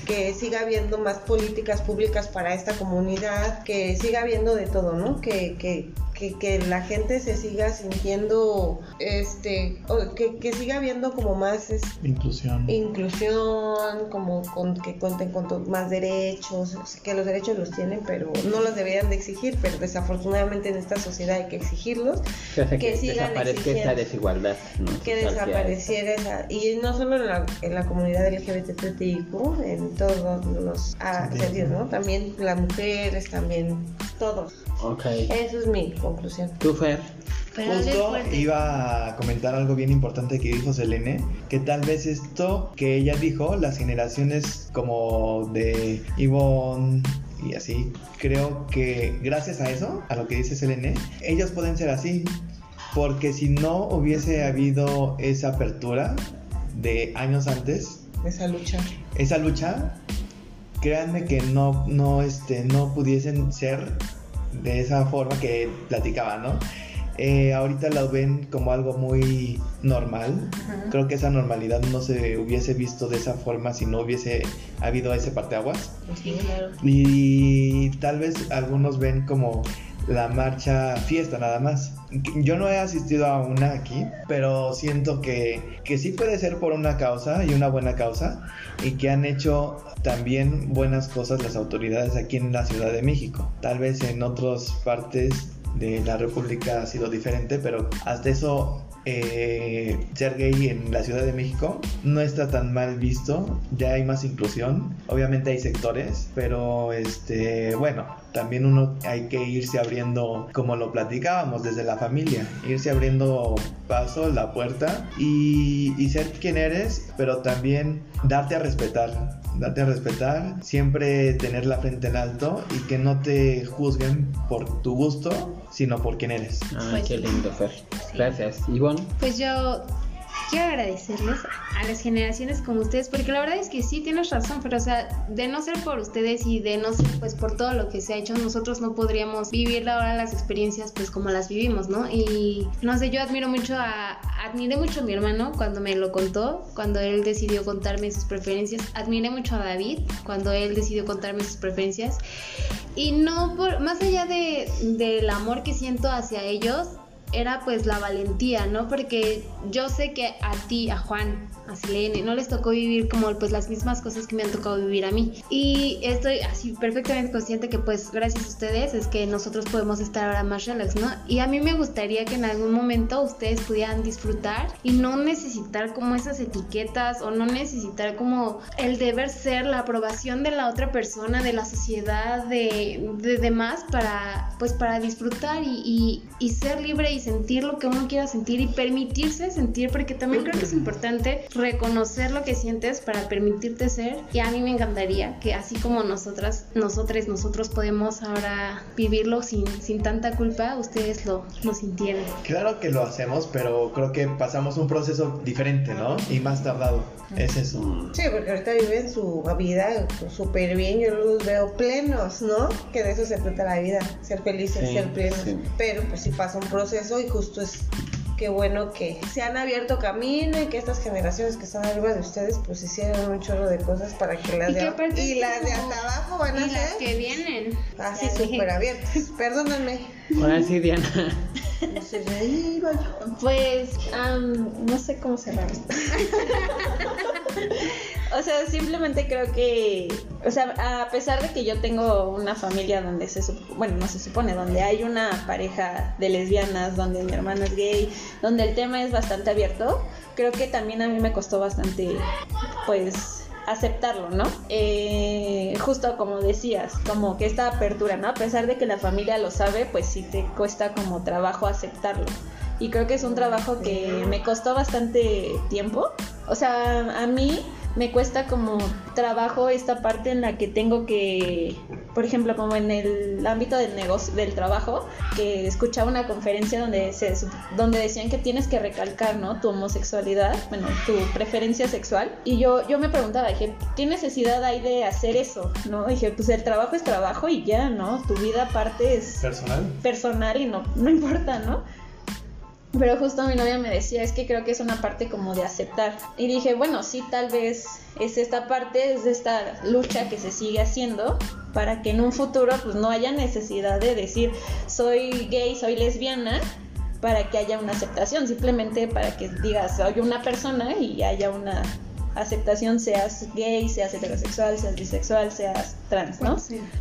que siga habiendo más políticas públicas para esta comunidad, que siga habiendo de todo, ¿no? Que, que, que, que la gente se siga sintiendo, este, o que, que siga habiendo como más es- Inclusión. inclusión, como con, que cuenten con to- más derechos, o sea, que los derechos los tienen, pero no los deberían de exigir, pero desafortunadamente en esta sociedad hay que exigirlos, Que hace que, Que sigan desaparezca exigiendo. desigualdad, ¿no? que desapareciera esa, y no solo en la, en la comunidad LGBTIQ, en todos los ah, Sí. sentidos, ¿no? También las mujeres, también todos. Ok. Eso es mi conclusión. ¿Tú, Fer? Pero Justo iba a comentar algo bien importante que dijo Selene, que tal vez esto que ella dijo, las generaciones como de Ivonne y así, creo que gracias a eso, a lo que dice Selene, ellos pueden ser así, porque si no hubiese habido esa apertura de años antes, Esa lucha. esa lucha, créanme que no, no, este, no pudiesen ser de esa forma que platicaba, ¿no? Eh, ahorita lo ven como algo muy normal. Creo que esa normalidad no se hubiese visto de esa forma si no hubiese habido ese parteaguas. Sí, claro. Y tal vez algunos ven como la marcha fiesta nada más. Yo no he asistido a una aquí, pero siento que, que sí puede ser por una causa y una buena causa y que han hecho también buenas cosas las autoridades aquí en la Ciudad de México. Tal vez en otras partes de la República ha sido diferente, pero hasta eso eh, ser gay en la Ciudad de México no está tan mal visto, ya hay más inclusión, obviamente hay sectores, pero este, bueno, también uno hay que irse abriendo, como lo platicábamos desde la familia, irse abriendo paso, la puerta y, y ser quien eres, pero también darte a respetar, darte a respetar, siempre tener la frente en alto y que no te juzguen por tu gusto, sino por quien eres. Ay, Pues qué lindo, Fer. Gracias. Ivonne. Pues yo quiero agradecerles a las generaciones como ustedes, porque la verdad es que sí tienes razón, pero o sea, de no ser por ustedes y de no ser pues por todo lo que se ha hecho, nosotros no podríamos vivir ahora las experiencias pues como las vivimos, ¿no? Y no sé, yo admiro mucho a, mucho a mi hermano cuando me lo contó, cuando él decidió contarme sus preferencias, admiré mucho a David cuando él decidió contarme sus preferencias y no por, más allá de, del amor que siento hacia ellos, era pues la valentía, ¿no? Porque yo sé que a ti, a Juan, no les tocó vivir como pues las mismas cosas que me han tocado vivir a mí. Y estoy así perfectamente consciente que pues gracias a ustedes es que nosotros podemos estar ahora más relax, ¿no? Y a mí me gustaría que en algún momento ustedes pudieran disfrutar y no necesitar como esas etiquetas o no necesitar como el deber ser, la aprobación de la otra persona, de la sociedad, de, de demás para pues para disfrutar y, y, y ser libre y sentir lo que uno quiera sentir y permitirse sentir porque también creo que es importante reconocer lo que sientes para permitirte ser y a mí me encantaría que así como nosotras, nosotros, nosotros podemos ahora vivirlo sin, sin tanta culpa, ustedes lo, lo sintieran. Claro que lo hacemos, pero creo que pasamos un proceso diferente, ¿no? Y más tardado. Es eso. Sí, porque ahorita viven su vida súper bien, yo los veo plenos, ¿no? Que de eso se trata la vida, ser felices, Sí, ser plenos. sí. Pero pues sí pasa un proceso y justo es qué bueno que se han abierto camino y que estas generaciones que están arriba de ustedes pues hicieron un chorro de cosas para que las Y de, que y las de hasta abajo van a Y las que vienen. así dije. súper abiertas. (laughs) Perdónenme. Ahora sí, Diana. No (laughs) se reíba yo. Pues, am, no sé cómo cerrar esto. (laughs) o sea, simplemente creo que, o sea, a pesar de que yo tengo una familia donde se, bueno, no se supone, donde hay una pareja de lesbianas, donde mi hermano es gay, donde el tema es bastante abierto, creo que también a mí me costó bastante, pues aceptarlo, ¿no? Eh, justo como decías, como que esta apertura, ¿no? A pesar de que la familia lo sabe, pues sí te cuesta como trabajo aceptarlo. Y creo que es un trabajo que me costó bastante tiempo. O sea, a mí me cuesta como trabajo esta parte en la que tengo que, por ejemplo, como en el ámbito del negocio, del trabajo, que escuchaba una conferencia donde se donde decían que tienes que recalcar, ¿no? Tu homosexualidad, bueno, tu preferencia sexual. Y yo yo me preguntaba, dije, ¿qué necesidad hay de hacer eso? ¿No? Dije, pues el trabajo es trabajo y ya, ¿no? Tu vida aparte es Personal. personal y no, no importa, ¿no? Pero justo mi novia me decía, es que creo que es una parte como de aceptar. Y dije, bueno, sí, tal vez es esta parte, es esta lucha que se sigue haciendo para que en un futuro pues no haya necesidad de decir, soy gay, soy lesbiana, para que haya una aceptación, simplemente para que digas, soy una persona y haya una aceptación, seas gay, seas heterosexual, seas bisexual, seas trans, ¿no?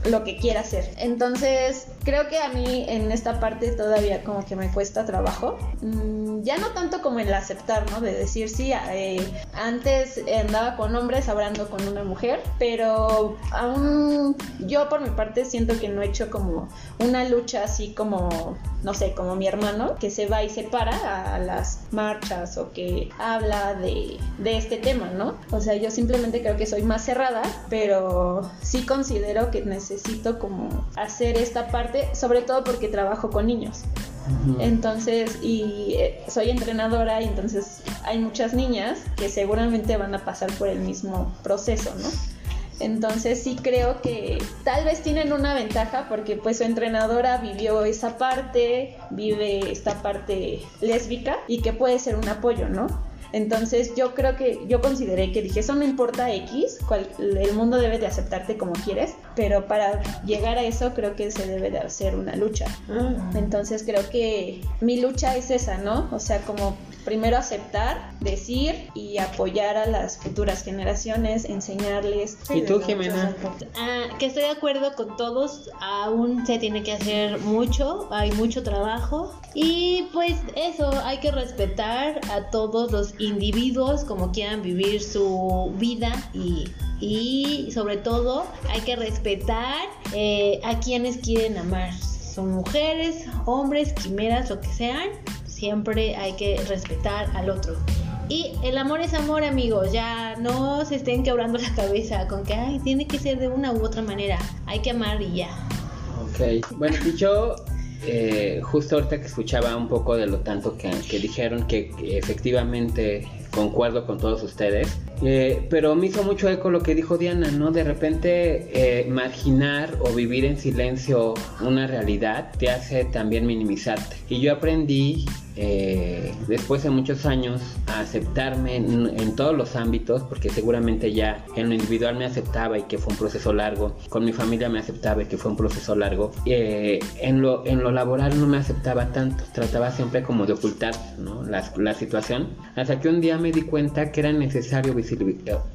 Lo que quieras ser. Entonces, creo que a mí en esta parte todavía como que me cuesta trabajo. Mm, ya no tanto como el aceptar, ¿no? De decir, sí, eh, antes andaba con hombres, ahora ando con una mujer, pero aún yo por mi parte siento que no he hecho como una lucha así como, no sé, como mi hermano, que se va y se para a las marchas o que habla de, de este tema, ¿no? O sea, yo simplemente creo que soy más cerrada, pero sí considero que necesito como hacer esta parte, sobre todo porque trabajo con niños. Entonces, y eh, soy entrenadora y entonces hay muchas niñas que seguramente van a pasar por el mismo proceso, ¿no? Entonces sí creo que tal vez tienen una ventaja porque pues su entrenadora vivió esa parte, vive esta parte lésbica y que puede ser un apoyo, ¿no? Entonces yo creo que yo consideré que dije, eso no importa X, cual- el mundo debe de aceptarte como quieres, pero para llegar a eso creo que se debe de hacer una lucha. Entonces creo que mi lucha es esa, ¿no? O sea, como primero aceptar, decir y apoyar a las futuras generaciones, enseñarles. ¿Y tú, Jimena? Ah, que estoy de acuerdo con todos, aún se tiene que hacer mucho, hay mucho trabajo y pues eso, hay que respetar a todos los individuos como quieran vivir su vida y, y sobre todo hay que respetar eh, a quienes quieren amar. Son mujeres, hombres, quimeras, lo que sean, siempre hay que respetar al otro. Y el amor es amor, amigos. Ya no se estén quebrando la cabeza con que, ay, tiene que ser de una u otra manera. Hay que amar y ya. Ok, bueno, y yo eh, justo ahorita que escuchaba un poco de lo tanto que, dijeron, que efectivamente concuerdo con todos ustedes, eh, pero me hizo mucho eco lo que dijo Diana, ¿no? De repente eh, marginar o vivir en silencio una realidad te hace también minimizarte. Y yo aprendí eh, después de muchos años a aceptarme en, todos los ámbitos, porque seguramente ya en lo individual me aceptaba y que fue un proceso largo, con mi familia me aceptaba y que fue un proceso largo, eh, en, lo, en lo laboral no me aceptaba tanto, trataba siempre como de ocultar ¿no? la, la, situación, hasta que un día me di cuenta que era necesario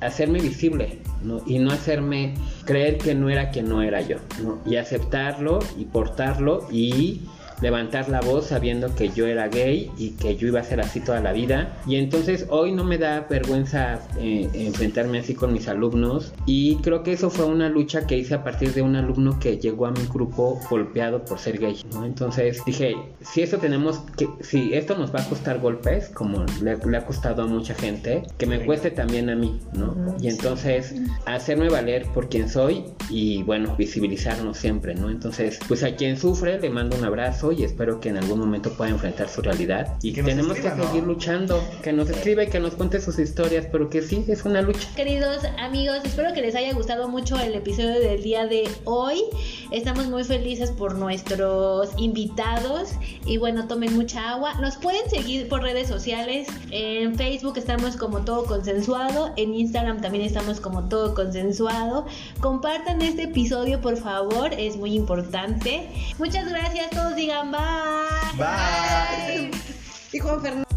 hacerme visible ¿no? y no hacerme creer que no era quien no era yo, ¿no? y aceptarlo y portarlo y levantar la voz sabiendo que yo era gay y que yo iba a ser así toda la vida. Y entonces hoy no me da vergüenza eh, enfrentarme así con mis alumnos. Y creo que eso fue una lucha que hice a partir de un alumno que llegó a mi grupo golpeado por ser gay. ¿no? Entonces dije, si eso tenemos que, si esto nos va a costar golpes, como le, ha costado a mucha gente, que me cueste también a mí, ¿no? Y entonces hacerme valer por quien soy y bueno, visibilizarnos siempre, ¿no? Entonces, pues a quien sufre le mando un abrazo y espero que en algún momento pueda enfrentar su realidad. Y que tenemos que seguir luchando, que nos escriba y que nos cuente sus historias, pero que sí, es una lucha. Queridos amigos, espero que les haya gustado mucho el episodio del día de hoy. Estamos muy felices por nuestros invitados y bueno, tomen mucha agua. Nos pueden seguir por redes sociales. En Facebook estamos como todo consensuado, en Instagram también estamos como todo consensuado. Compartan este episodio, por favor, es muy importante. Muchas gracias, todos digan bye. Bye. Y Juan Fernando.